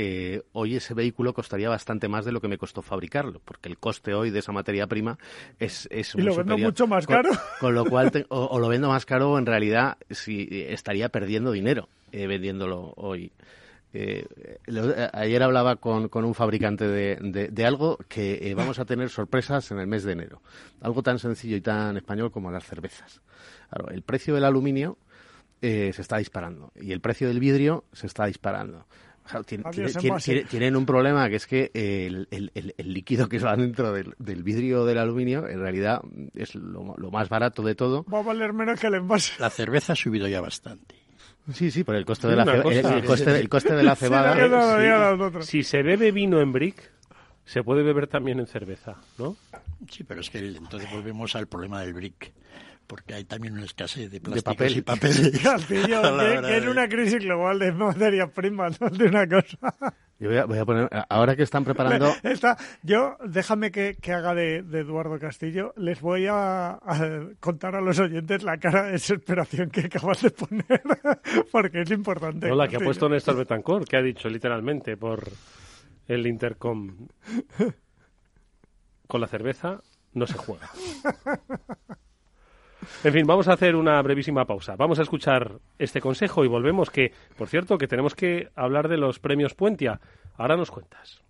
eh, hoy ese vehículo costaría bastante más de lo que me costó fabricarlo, porque el coste hoy de esa materia prima es, es y lo vendo mucho más caro. Con, lo cual, o, lo vendo más caro, en realidad sí, estaría perdiendo dinero eh, vendiéndolo hoy. Eh, ayer hablaba con, con un fabricante de, de, algo que vamos a tener sorpresas en el mes de enero. Algo tan sencillo y tan español como las cervezas. Claro, el precio del aluminio se está disparando y el precio del vidrio se está disparando tienen, un problema que es que el, líquido que va dentro del, vidrio del aluminio en realidad es lo, más barato de todo. Va a valer menos que el envase. La cerveza ha subido ya bastante. Sí, sí, por el coste de la, el, coste, de la cebada. si se bebe vino en brick, se puede beber también en cerveza, ¿no? Sí, pero es que entonces volvemos al problema del brick porque hay también una escasez de plásticos y papel. que, es una crisis global de materias primas, no de una cosa. Yo voy a, poner, ahora que están preparando... yo, déjame que, haga de, Eduardo Castillo, les voy a, contar a los oyentes la cara de desesperación que acabas de poner, porque es importante. No, la que ha puesto Néstor Betancourt, que ha dicho literalmente por el Intercom. Con la cerveza no se juega. En fin, vamos a hacer una brevísima pausa. Vamos a escuchar este consejo y volvemos que, por cierto, que tenemos que hablar de los premios Puentia. Ahora nos cuentas.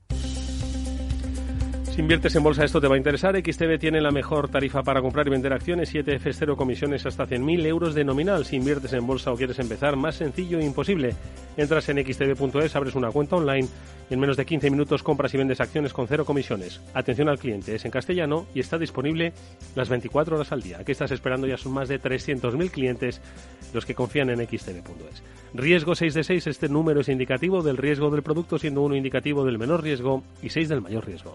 Si inviertes en bolsa, esto te va a interesar. XTB tiene la mejor tarifa para comprar y vender acciones, 7 F 0 comisiones hasta 100.000 euros de nominal. Si inviertes en bolsa o quieres empezar, más sencillo e imposible. Entras en xtb.es, abres una cuenta online y en menos de 15 minutos compras y vendes acciones con cero comisiones. Atención al cliente, es en castellano y está disponible las 24 horas al día. ¿Qué estás esperando? Ya son más de 300.000 clientes los que confían en xtb.es. Riesgo 6 de 6, este número es indicativo del riesgo del producto, siendo uno indicativo del menor riesgo y 6 del mayor riesgo.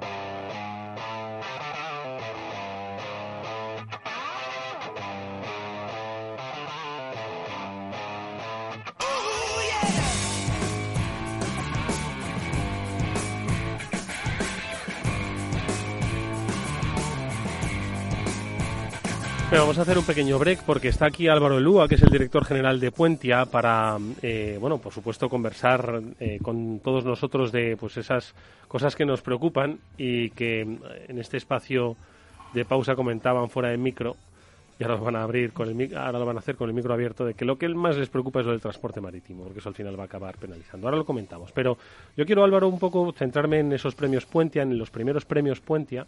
Vamos a hacer un pequeño break porque está aquí Álvaro Elúa, que es el director general de Puentia, para, eh, bueno, por supuesto, conversar eh, con todos nosotros de pues esas cosas que nos preocupan y que en este espacio de pausa comentaban fuera de micro y ahora lo van a abrir con el ahora lo van a hacer con el micro abierto de que lo que más les preocupa es lo del transporte marítimo porque eso al final va a acabar penalizando. Ahora lo comentamos pero yo quiero Álvaro un poco centrarme en esos premios Puentia en los primeros premios Puentia.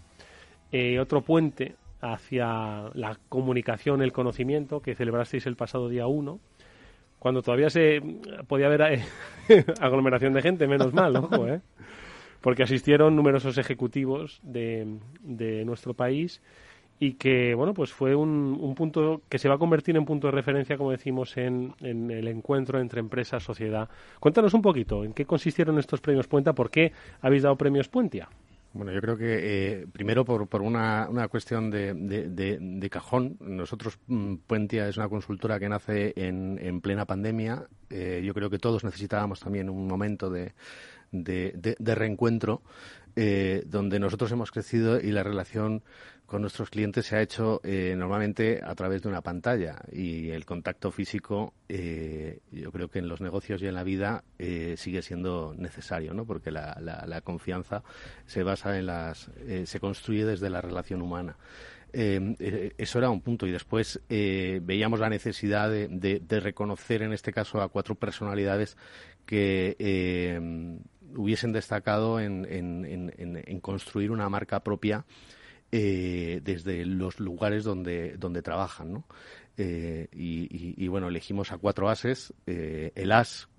Eh, otro puente hacia la comunicación, el conocimiento que celebrasteis el pasado día 1, cuando todavía se podía haber eh, aglomeración de gente, menos mal, ojo, ¿eh? porque asistieron numerosos ejecutivos de, de, nuestro país y que, bueno, pues fue un, un, punto que se va a convertir en punto de referencia, como decimos, en, en el encuentro entre empresa, sociedad. Cuéntanos un poquito, ¿en qué consistieron estos premios Puenta? ¿Por qué habéis dado premios Puentia? Bueno, yo creo que eh, primero por, por una, una cuestión de, de, cajón. Nosotros, mm, Puentia es una consultora que nace en, en plena pandemia. Eh, yo creo que todos necesitábamos también un momento de, de reencuentro eh, donde nosotros hemos crecido y la relación con nuestros clientes se ha hecho eh, normalmente a través de una pantalla. Y el contacto físico eh, yo creo que en los negocios y en la vida eh, sigue siendo necesario ¿no? porque la, la, confianza se basa en las se construye desde la relación humana. Eso era un punto. Y después veíamos la necesidad de, reconocer en este caso a cuatro personalidades que hubiesen destacado en, en, construir una marca propia eh, desde los lugares donde, donde trabajan. ¿no? Eh, y, bueno, elegimos a cuatro ases. Eh, el as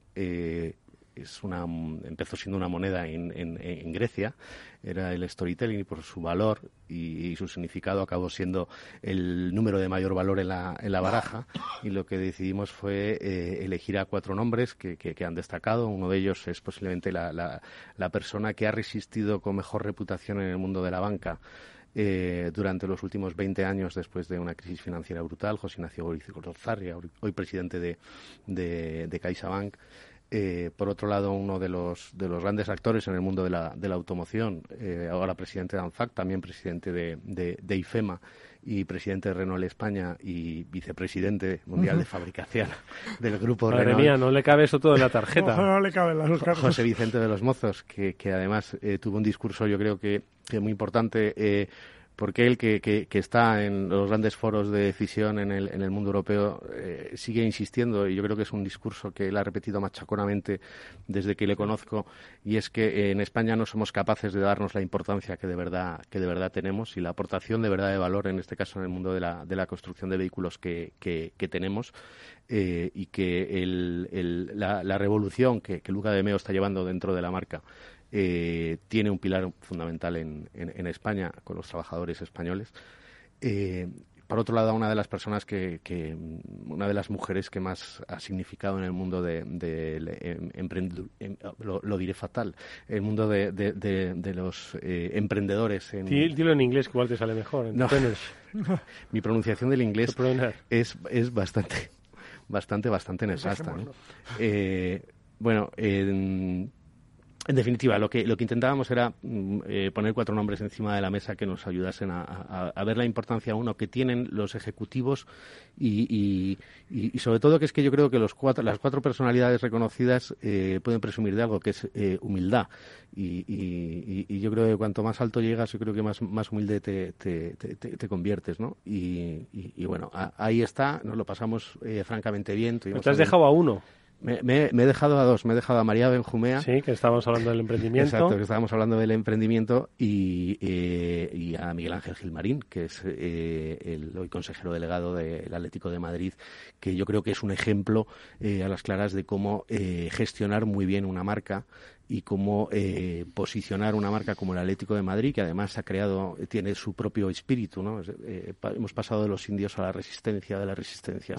es una, empezó siendo una moneda en, en, Grecia, era el storytelling y por su valor y, su significado acabó siendo el número de mayor valor en la, en la baraja y lo que decidimos fue eh, elegir a cuatro nombres que, que, han destacado. Uno de ellos es posiblemente la, persona que ha resistido con mejor reputación en el mundo de la banca eh, durante los últimos 20 años después de una crisis financiera brutal, José Ignacio Gorozarria, hoy presidente de, de, de CaixaBank. Eh, por otro lado, uno de los, de los grandes actores en el mundo de la, de la automoción, eh, ahora presidente de ANFAC, también presidente de, de, IFEMA y presidente de Renault España y vicepresidente mundial de fabricación del grupo Madre Renault. mía, no le cabe eso todo en la tarjeta. no, le cabe la José Vicente de los Mozos, que, que además eh, tuvo un discurso, yo creo que, que muy importante porque él, que, que, está en los grandes foros de decisión en el, en el mundo europeo, eh, sigue insistiendo, y yo creo que es un discurso que él ha repetido machaconamente desde que le conozco, y es que en España no somos capaces de darnos la importancia que de verdad, que de verdad tenemos y la aportación de verdad de valor, en este caso en el mundo de la, de la construcción de vehículos que, que, tenemos, eh, y que el, la, revolución que, que Luca de Meo está llevando dentro de la marca eh, tiene un pilar fundamental en, en, España con los trabajadores españoles. Eh, por otro lado, una de las personas que, que, una de las mujeres que más ha significado en el mundo de, em, em, lo, diré fatal, el mundo de, de, los eh, emprendedores. En... Dilo en inglés, que igual te sale mejor. mi pronunciación del inglés es, es bastante, bastante, bastante nefasta. Eh, bueno, en definitiva, lo que, lo que intentábamos era mm, eh, poner cuatro nombres encima de la mesa que nos ayudasen a, ver la importancia, uno, que tienen los ejecutivos y, y, sobre todo que es que yo creo que los cuatro, las cuatro personalidades reconocidas eh, pueden presumir de algo, que es eh, humildad. Y, yo creo que cuanto más alto llegas, yo creo que más, más humilde te, te, te, conviertes, ¿no? Y, bueno, ahí está, nos lo pasamos francamente bien. Te has dejado a uno. Me, he dejado a dos. Me he dejado a María Benjumea. Sí, que estábamos hablando del emprendimiento. Exacto, que estábamos hablando del emprendimiento. Y, eh, a Miguel Ángel Gilmarín, que es eh, el hoy consejero delegado del Atlético de Madrid, que yo creo que es un ejemplo eh, a las claras de cómo gestionar muy bien una marca y cómo eh, posicionar una marca como el Atlético de Madrid, que además ha creado, tiene su propio espíritu, ¿no? Eh, hemos pasado de los indios a la resistencia, de la resistencia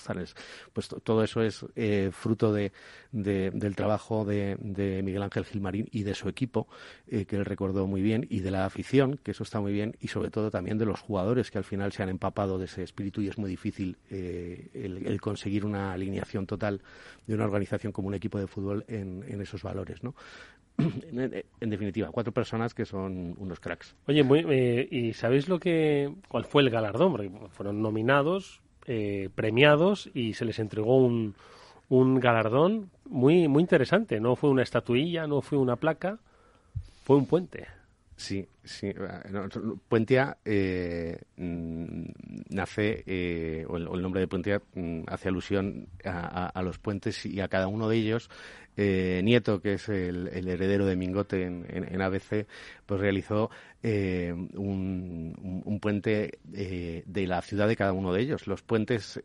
Pues todo eso es eh, fruto de, del trabajo de, Miguel Ángel Gilmarín y de su equipo, que él recordó muy bien, y de la afición, que eso está muy bien, y sobre todo también de los jugadores que al final se han empapado de ese espíritu y es muy difícil el, conseguir una alineación total de una organización como un equipo de fútbol en, esos valores, ¿no? en, definitiva, cuatro personas que son unos cracks. Oye, eh, ¿y sabéis lo que, cuál fue el galardón? Fueron nominados, eh, premiados y se les entregó un, un galardón muy, muy interesante. No fue una estatuilla, no fue una placa, fue un puente. Sí, sí. Puentia eh, mm, nace, o, el, nombre de Puentia mm, hace alusión a, los puentes y a cada uno de ellos eh, Nieto, que es el, heredero de Mingote en, ABC, pues realizó eh, un, puente eh, de la ciudad de cada uno de ellos. Los puentes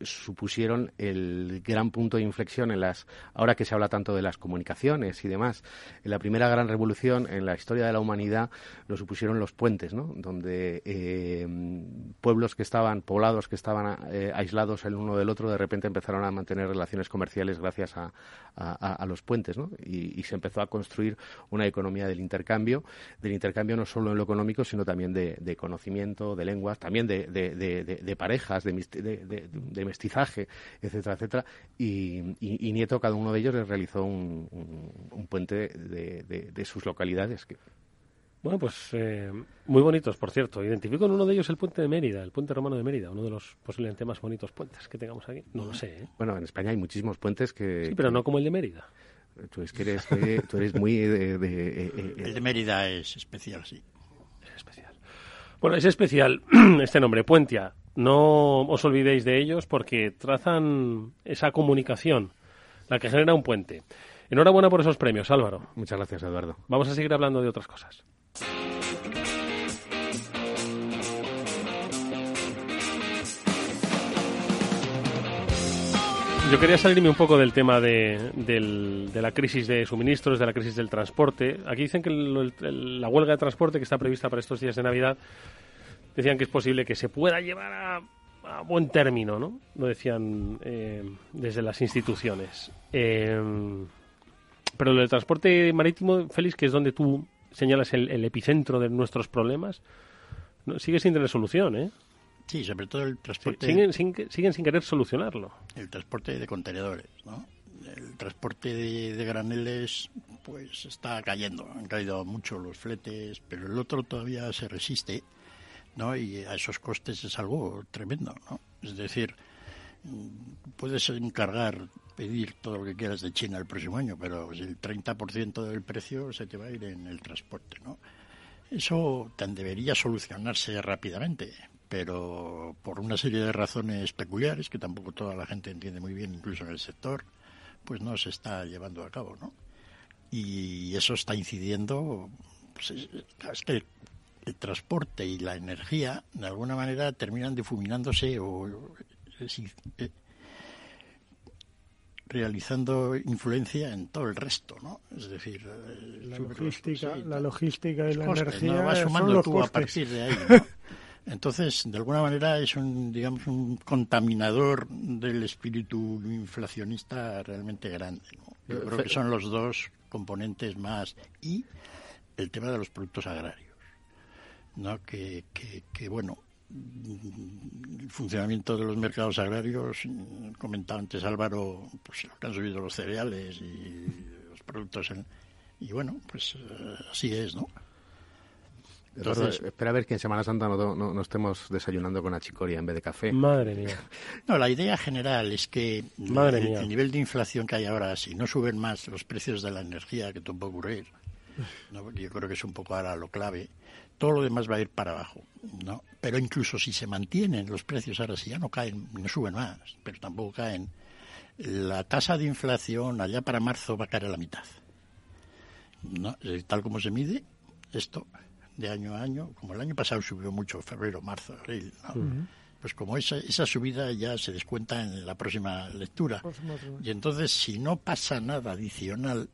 supusieron el gran punto de inflexión en las, ahora que se habla tanto de las comunicaciones y demás, en la primera gran revolución en la historia de la humanidad lo supusieron los puentes, ¿no? Donde pueblos que estaban poblados, que estaban aislados el uno del otro, de repente empezaron a mantener relaciones comerciales gracias a los puentes, ¿no? Y, se empezó a construir una economía del intercambio, del intercambio no solo en lo económico, sino también de, conocimiento, de lenguas, también de, parejas, de, mestizaje, etcétera, etcétera. Y, Nieto, cada uno de ellos, les realizó un, puente de, sus localidades. Bueno, pues eh, muy bonitos, por cierto. Identifico en uno de ellos el puente de Mérida, el puente romano de Mérida, uno de los posiblemente más bonitos puentes que tengamos aquí. No lo sé. ¿eh? Bueno, en España hay muchísimos puentes que. Sí, pero no como el de Mérida. Tú, es que eres, tú eres muy. De, eh, el de Mérida es especial, sí. Es especial. Bueno, es especial este nombre, Puentia. No os olvidéis de ellos porque trazan esa comunicación, la que genera un puente. Enhorabuena por esos premios, Álvaro. Muchas gracias, Eduardo. Vamos a seguir hablando de otras cosas. Yo quería salirme un poco del tema de, la crisis de suministros, de la crisis del transporte. Aquí dicen que la huelga de transporte que está prevista para estos días de Navidad, decían que es posible que se pueda llevar a, buen término, ¿no? Lo decían eh, desde las instituciones. Eh, pero lo del transporte marítimo, Félix, que es donde tú señalas el, epicentro de nuestros problemas, sigue sin tener solución, ¿eh? Sí, sobre todo el transporte... siguen, sin, siguen sin querer solucionarlo. El transporte de contenedores, ¿no? El transporte de, graneles, pues está cayendo. Han caído mucho los fletes, pero el otro todavía se resiste, ¿no? Y a esos costes es algo tremendo, ¿no? Es decir, puedes encargar, pedir todo lo que quieras de China el próximo año, pero el 30% del precio se te va a ir en el transporte, ¿no? Eso debería solucionarse rápidamente, pero por una serie de razones peculiares que tampoco toda la gente entiende muy bien, incluso en el sector, pues no se está llevando a cabo, ¿no? Y eso está incidiendo, pues es, que el transporte y la energía de alguna manera terminan difuminándose o eh, realizando influencia en todo el resto, ¿no? Es decir, eh, la logística, la logística y la energía ¿no? vas sumando tú a partir de ahí. ¿no? Entonces, de alguna manera es un, digamos, un contaminador del espíritu inflacionista realmente grande. ¿no? Yo creo que son los dos componentes más y el tema de los productos agrarios, ¿no? Que, que, que bueno, el funcionamiento de los mercados agrarios, comentaba antes Álvaro, pues lo que han subido los cereales y los productos, y bueno, pues eh, así es, ¿no? Entonces, espera a ver que en Semana Santa no, no, estemos desayunando con achicoria en vez de café. Madre mía. No, la idea general es que el, nivel de inflación que hay ahora, si no suben más los precios de la energía, que todo puede ocurrir, yo creo que es un poco ahora lo clave, todo lo demás va a ir para abajo, ¿no? Pero incluso si se mantienen los precios ahora, si ya no caen, no suben más, pero tampoco caen, la tasa de inflación allá para marzo va a caer a la mitad. ¿no? Eh, tal como se mide esto de año a año, como el año pasado subió mucho, febrero, marzo, abril, pues como esa, esa subida ya se descuenta en la próxima lectura. Y entonces, si no pasa nada adicional,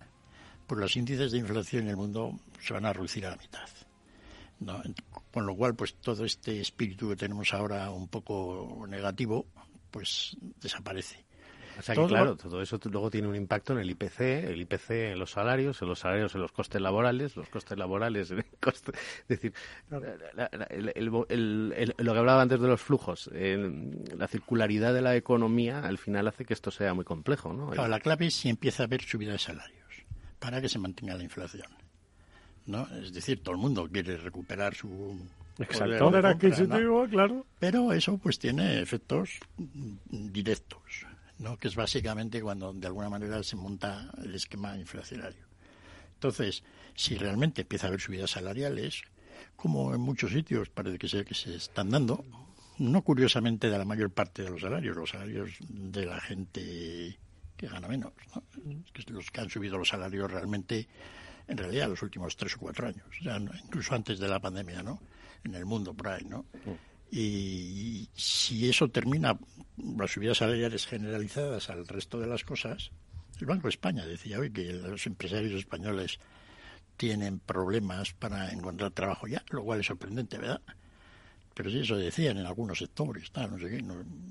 pues los índices de inflación en el mundo se van a reducir a la mitad. Con lo cual, pues todo este espíritu que tenemos ahora un poco negativo, pues desaparece. O sea que, claro, todo eso luego tiene un impacto en el IPC, el IPC en los salarios, en los salarios en los costes laborales, los costes laborales en el coste. Es decir, lo que hablaba antes de los flujos, la circularidad de la economía al final hace que esto sea muy complejo, ¿no? la clave es si empieza a haber subida de salarios para que se mantenga la inflación. ¿no? Es decir, todo el mundo quiere recuperar su Exacto. poder adquisitivo, claro. Pero eso pues tiene efectos directos, ¿no? Que es básicamente cuando de alguna manera se monta el esquema inflacionario. Entonces, si realmente empieza a haber subidas salariales, como en muchos sitios parece que se, que se están dando, no curiosamente de la mayor parte de los salarios, los salarios de la gente que gana menos, ¿no? que los que han subido los salarios realmente en realidad los últimos tres o cuatro años, incluso antes de la pandemia, ¿no? En el mundo por ahí, ¿no? Mm. Y, si eso termina, las subidas salariales generalizadas al resto de las cosas, el Banco de España decía hoy que los empresarios españoles tienen problemas para encontrar trabajo ya, lo cual es sorprendente, ¿verdad? Pero sí, eso decían en algunos sectores, no sé qué.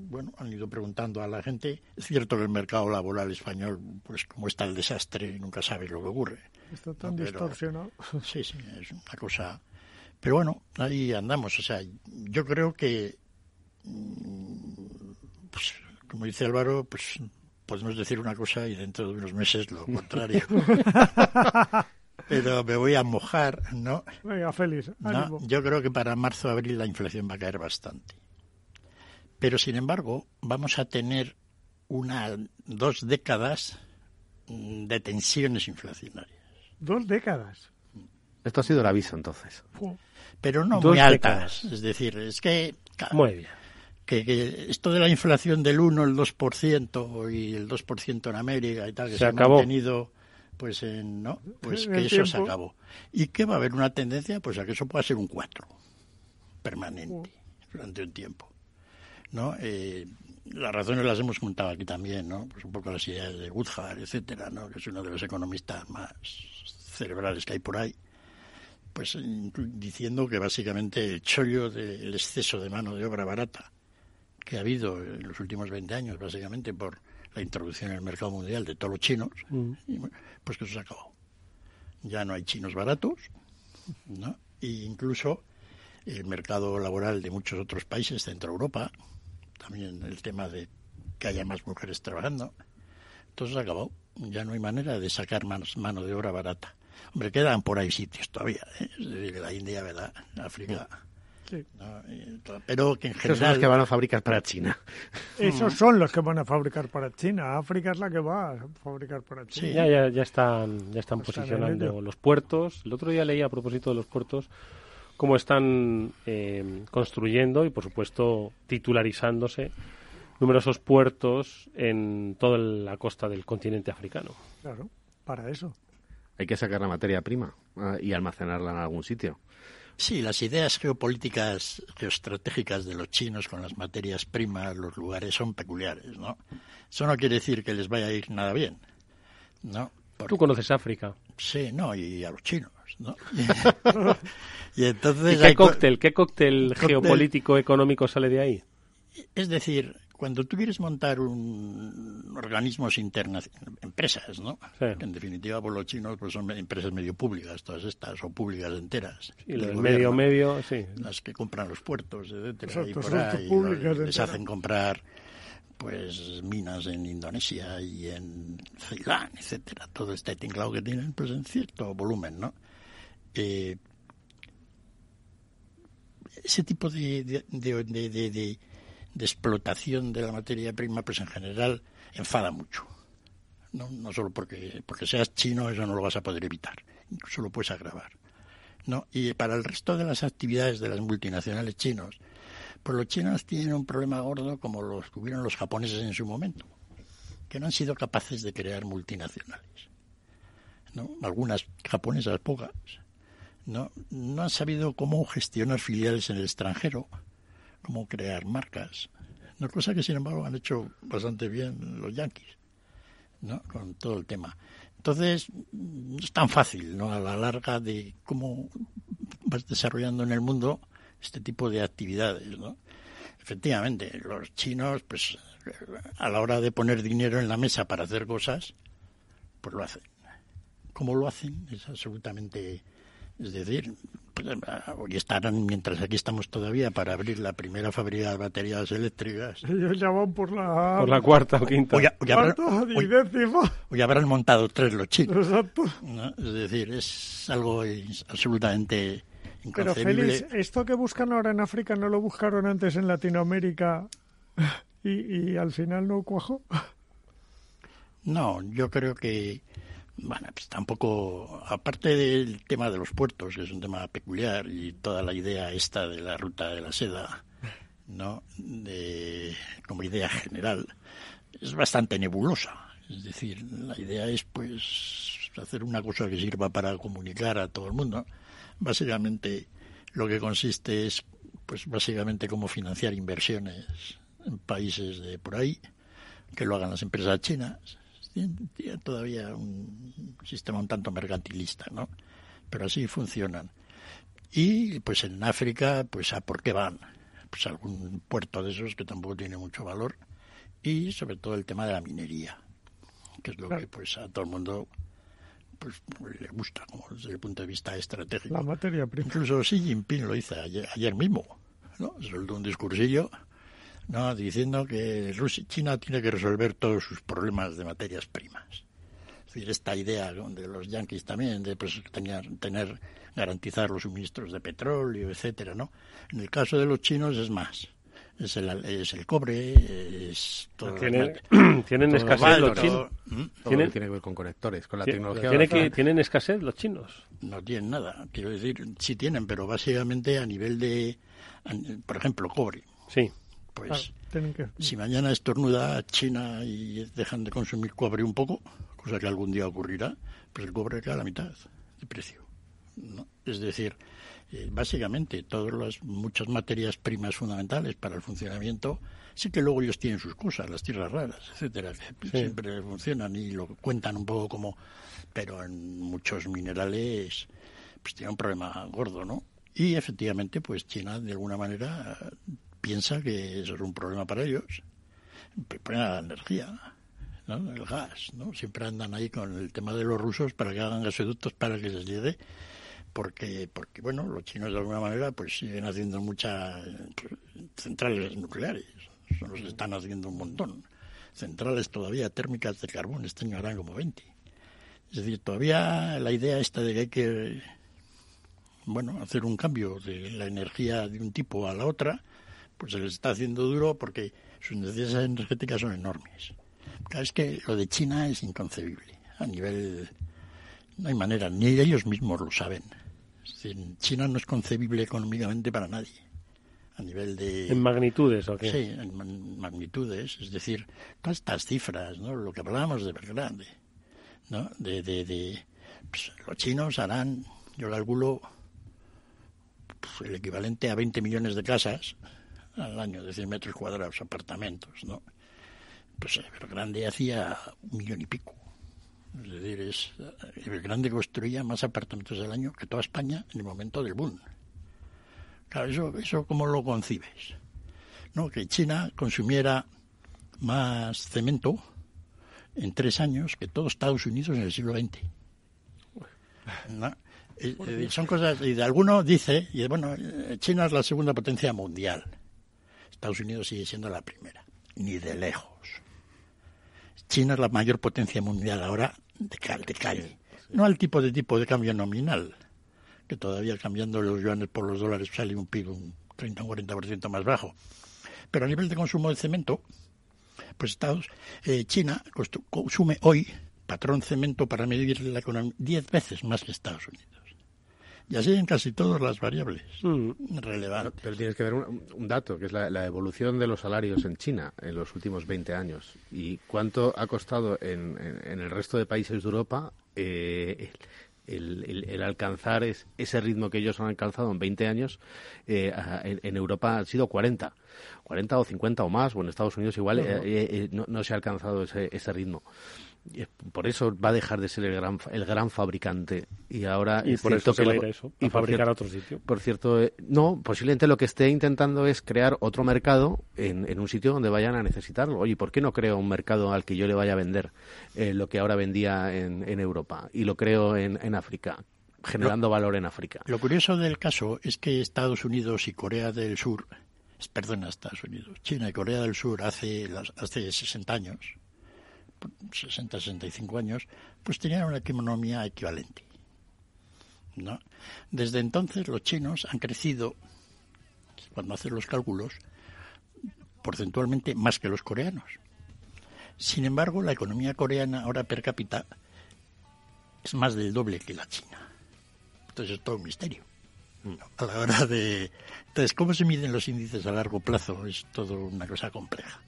bueno, han ido preguntando a la gente. Es cierto que el mercado laboral español, pues como está el desastre, nunca sabe lo que ocurre. Está tan distorsionado. Sí, sí, es una cosa. Pero bueno, ahí andamos. O sea, yo creo que, mm, pues, como dice Álvaro, pues podemos decir una cosa y dentro de unos meses lo contrario. Pero me voy a mojar, ¿no? Venga, feliz. yo creo que para marzo, abril la inflación va a caer bastante. Pero sin embargo, vamos a tener una dos décadas mm, de tensiones inflacionarias. Dos décadas. Esto ha sido el aviso entonces. Pero no muy altas. Es decir, es que. Muy bien. Que, esto de la inflación del 1, el 2% y el 2% en América y tal, que se, ha mantenido pues en, no, pues que eso se acabó. ¿Y que va a haber una tendencia? Pues a que eso pueda ser un 4 permanente durante un tiempo. ¿no? Eh, las razones las hemos contado aquí también, ¿no? Pues un poco las ideas de Woodhard, etcétera, ¿no? Que es uno de los economistas más cerebrales que hay por ahí, pues diciendo que básicamente el chollo del exceso de mano de obra barata que ha habido en los últimos 20 años, básicamente por la introducción en el mercado mundial de todos los chinos, mm. pues que eso se acabó. Ya no hay chinos baratos, ¿no? E incluso el mercado laboral de muchos otros países, Centro Europa, también el tema de que haya más mujeres trabajando, todo se ha acabado. Ya no hay manera de sacar mano de obra barata. Hombre, quedan por ahí sitios todavía, ¿eh? la India, ¿verdad? África. pero que en general... Esos son los que van a fabricar para China. Esos son los que van a fabricar para China. África es la que va a fabricar para China. Sí, ya, ya, ya están, ya están posicionando los puertos. El otro día leí a propósito de los puertos cómo están eh, construyendo y, por supuesto, titularizándose numerosos puertos en toda la costa del continente africano. Claro, para eso. Hay que sacar la materia prima ah, y almacenarla en algún sitio. Sí, las ideas geopolíticas, geoestratégicas de los chinos con las materias primas, los lugares son peculiares, ¿no? Eso no quiere decir que les vaya a ir nada bien, ¿no? Tú conoces África. Sí, no, y a los chinos, ¿no? y entonces... qué cóctel, qué cóctel geopolítico económico sale de ahí? Es decir, cuando tú quieres montar un organismos internacionales, empresas, ¿no? Que en definitiva por los chinos pues son empresas medio públicas, todas estas, o públicas enteras. Y el medio medio, sí. Las que compran los puertos, etcétera, y por ahí les hacen comprar pues minas en Indonesia y en Ceilán, etcétera, todo este tinglado que tienen pues en cierto volumen, ¿no? Eh, ese tipo de, de, de de explotación de la materia prima, pues en general enfada mucho. No, no solo porque, porque seas chino, eso no lo vas a poder evitar, incluso lo puedes agravar. ¿no? Y para el resto de las actividades de las multinacionales chinos, pues los chinos tienen un problema gordo como los tuvieron los japoneses en su momento, que no han sido capaces de crear multinacionales. ¿no? Algunas japonesas, pocas, ¿no? no han sabido cómo gestionar filiales en el extranjero, cómo crear marcas. Una cosa que, sin embargo, han hecho bastante bien los yanquis, ¿no? Con todo el tema. Entonces, no es tan fácil, ¿no? A la larga de cómo vas desarrollando en el mundo este tipo de actividades, ¿no? Efectivamente, los chinos, pues, a la hora de poner dinero en la mesa para hacer cosas, pues lo hacen. ¿Cómo lo hacen? Es absolutamente es decir, pues, hoy estarán, mientras aquí estamos todavía, para abrir la primera fábrica de baterías eléctricas. Ellos ya van por la... Por la cuarta o quinta. Hoy, habrán, montado tres los chinos. Exacto. Es decir, es algo absolutamente Pero Félix, esto que buscan ahora en África no lo buscaron antes en Latinoamérica y, y al final no cuajó. No, yo creo que bueno, pues tampoco, aparte del tema de los puertos, que es un tema peculiar, y toda la idea esta de la ruta de la seda, ¿no? De, como idea general, es bastante nebulosa. Es decir, la idea es, pues, hacer una cosa que sirva para comunicar a todo el mundo. Básicamente, lo que consiste es, pues, básicamente cómo financiar inversiones en países de por ahí, que lo hagan las empresas chinas, tiene todavía un sistema un tanto mercantilista, ¿no? Pero así funcionan. Y pues en África, pues a por qué van? Pues algún puerto de esos que tampoco tiene mucho valor y sobre todo el tema de la minería, que es lo que pues a todo el mundo pues le gusta como desde el punto de vista estratégico. La materia prima. Incluso Xi Jinping lo hizo ayer, ayer mismo, ¿no? Soltó un discursillo ¿no? diciendo que Rusia, China tiene que resolver todos sus problemas de materias primas. Es decir, esta idea de los yanquis también de pues, tener, tener garantizar los suministros de petróleo, etcétera, ¿no? En el caso de los chinos es más. Es el, es el cobre, es todo. ¿Tienen, escasez los chinos? ¿Tienen? tiene que ver con conectores, con la tecnología. ¿tiene que, ¿Tienen escasez los chinos? No tienen nada. Quiero decir, sí tienen, pero básicamente a nivel de, por ejemplo, cobre. Sí pues si mañana estornuda China y dejan de consumir cobre un poco, cosa que algún día ocurrirá, pues el cobre queda a la mitad de precio. ¿no? Es decir, eh, básicamente todas las muchas materias primas fundamentales para el funcionamiento, sí que luego ellos tienen sus cosas, las tierras raras, etcétera, que siempre funcionan y lo cuentan un poco como, pero en muchos minerales pues tiene un problema gordo, ¿no? Y efectivamente, pues China de alguna manera piensa que eso es un problema para ellos. Ponen la energía, ¿no? el gas, ¿no? Siempre andan ahí con el tema de los rusos para que hagan gasoductos para que les llegue, porque, porque bueno, los chinos de alguna manera pues siguen haciendo muchas centrales nucleares, nos están haciendo un montón. Centrales todavía térmicas de carbón, este año harán como 20. Es decir, todavía la idea esta de que hay que bueno, hacer un cambio de la energía de un tipo a la otra, pues se les está haciendo duro porque sus necesidades energéticas son enormes. Claro, es que lo de China es inconcebible. A nivel. No hay manera, ni ellos mismos lo saben. China no es concebible económicamente para nadie. A nivel de. ¿En magnitudes o qué? Sí, en magnitudes. Es decir, todas estas cifras, ¿no? Lo que hablábamos de grande ¿no? De. de, de pues, los chinos harán, yo lo calculo, pues, el equivalente a 20 millones de casas al año, de 100 metros cuadrados, apartamentos, ¿no? Pues grande hacía un millón y pico. Es decir, es, grande construía más apartamentos al año que toda España en el momento del boom. Claro, eso, eso ¿cómo lo concibes? ¿No? Que China consumiera más cemento en tres años que todo Estados Unidos en el siglo XX. ¿No? son cosas, y de alguno dice, y bueno, China es la segunda potencia mundial. Estados Unidos sigue siendo la primera, ni de lejos. China es la mayor potencia mundial ahora de, de calle. No al tipo de tipo de cambio nominal, que todavía cambiando los yuanes por los dólares sale un PIB un 30 o 40% más bajo. Pero a nivel de consumo de cemento, pues Estados, eh, China consume hoy patrón cemento para medir la economía 10 veces más que Estados Unidos. Y así en casi todas las variables mm. relevantes. Pero tienes que ver un, dato, que es la, evolución de los salarios en China en los últimos 20 años. Y cuánto ha costado en, el resto de países de Europa eh, el, alcanzar ese ritmo que ellos han alcanzado en 20 años, eh, en, Europa han sido 40. 40 o 50 o más, o en Estados Unidos igual, eh, no, se ha alcanzado ese, ese ritmo. Por eso va a dejar de ser el gran el gran fabricante. Y ahora y por eso que eso y fabricar a otro sitio. por cierto eh, no posiblemente lo que esté intentando es crear otro mercado en, en, un sitio donde vayan a necesitarlo. Oye por qué no creo un mercado al que yo le vaya a vender eh, lo que ahora vendía en, en Europa y lo creo en, en África generando valor en África. lo curioso del caso es que Estados Unidos y Corea del Sur perdón Estados Unidos China y Corea del Sur hace hace 60 años 60, 65 años, pues tenían una economía equivalente. ¿no? Desde entonces los chinos han crecido, cuando hacen los cálculos, porcentualmente más que los coreanos. Sin embargo, la economía coreana ahora per cápita es más del doble que la china. Entonces es todo un misterio. A la hora de... Entonces, ¿cómo se miden los índices a largo plazo? Es todo una cosa compleja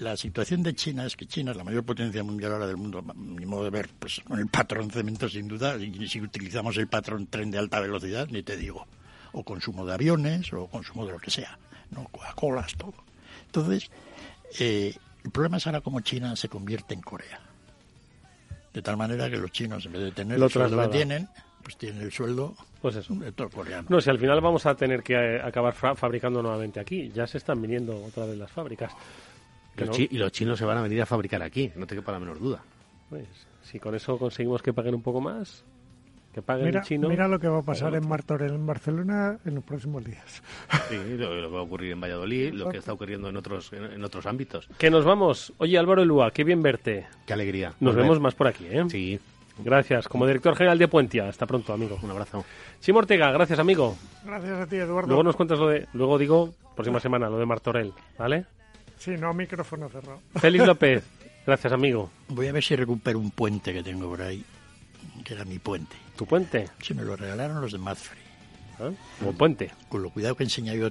la situación de China es que China es la mayor potencia mundial ahora del mundo, a mi modo de ver, pues con el patrón cemento sin duda, y si utilizamos el patrón tren de alta velocidad, ni te digo, o consumo de aviones, o consumo de lo que sea, no Coca-Colas, todo. Entonces, eh, el problema es ahora cómo China se convierte en Corea. De tal manera que los chinos, en vez de tener sueldo que tienen, pues tienen el sueldo pues eso. de todo coreano. No, si al final vamos a tener que eh, acabar fabricando nuevamente aquí. Ya se están viniendo otra vez las fábricas y los chinos se van a venir a fabricar aquí, no te quepa la menor duda. Pues, si con eso conseguimos que paguen un poco más, que paguen mira, el chino. Mira lo que va a pasar en Martorell, en Barcelona, en los próximos días. Sí, lo, que va a ocurrir en Valladolid, lo que está ocurriendo en otros, en, otros ámbitos. Que nos vamos. Oye, Álvaro Elúa, qué bien verte. Qué alegría. Nos vemos más por aquí, ¿eh? Sí. Gracias. Como director general de Puentia. Hasta pronto, amigo. Un abrazo. Chimo Ortega, gracias, amigo. Gracias a ti, Eduardo. Luego nos cuentas lo de... Luego digo, próxima semana, lo de Martorell, ¿vale? Sí, no, micrófono cerrado. Félix López, gracias amigo. Voy a ver si recupero un puente que tengo por ahí, que era mi puente. ¿Tu puente? Sí, me lo regalaron los de Madfrey. ¿Ah? ¿Como puente? Con lo cuidado que enseña yo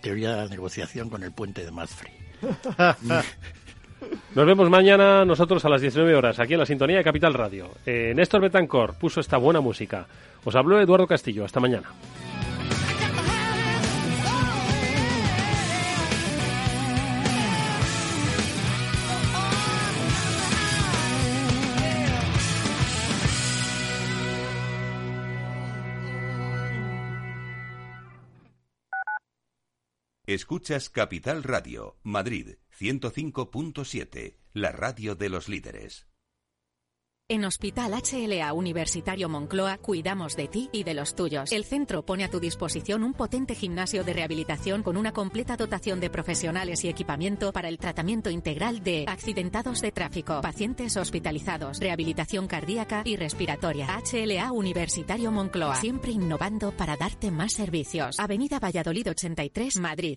teoría de la negociación con el puente de Madfrey. Nos vemos mañana nosotros a las 19 horas aquí en la sintonía de Capital Radio. Eh, Néstor Betancor puso esta buena música. Os habló Eduardo Castillo. Hasta mañana. Escuchas Capital Radio, Madrid 105.7, la radio de los líderes. En Hospital HLA Universitario Moncloa cuidamos de ti y de los tuyos. El centro pone a tu disposición un potente gimnasio de rehabilitación con una completa dotación de profesionales y equipamiento para el tratamiento integral de accidentados de tráfico, pacientes hospitalizados, rehabilitación cardíaca y respiratoria. HLA Universitario Moncloa, siempre innovando para darte más servicios. Avenida Valladolid 83, Madrid.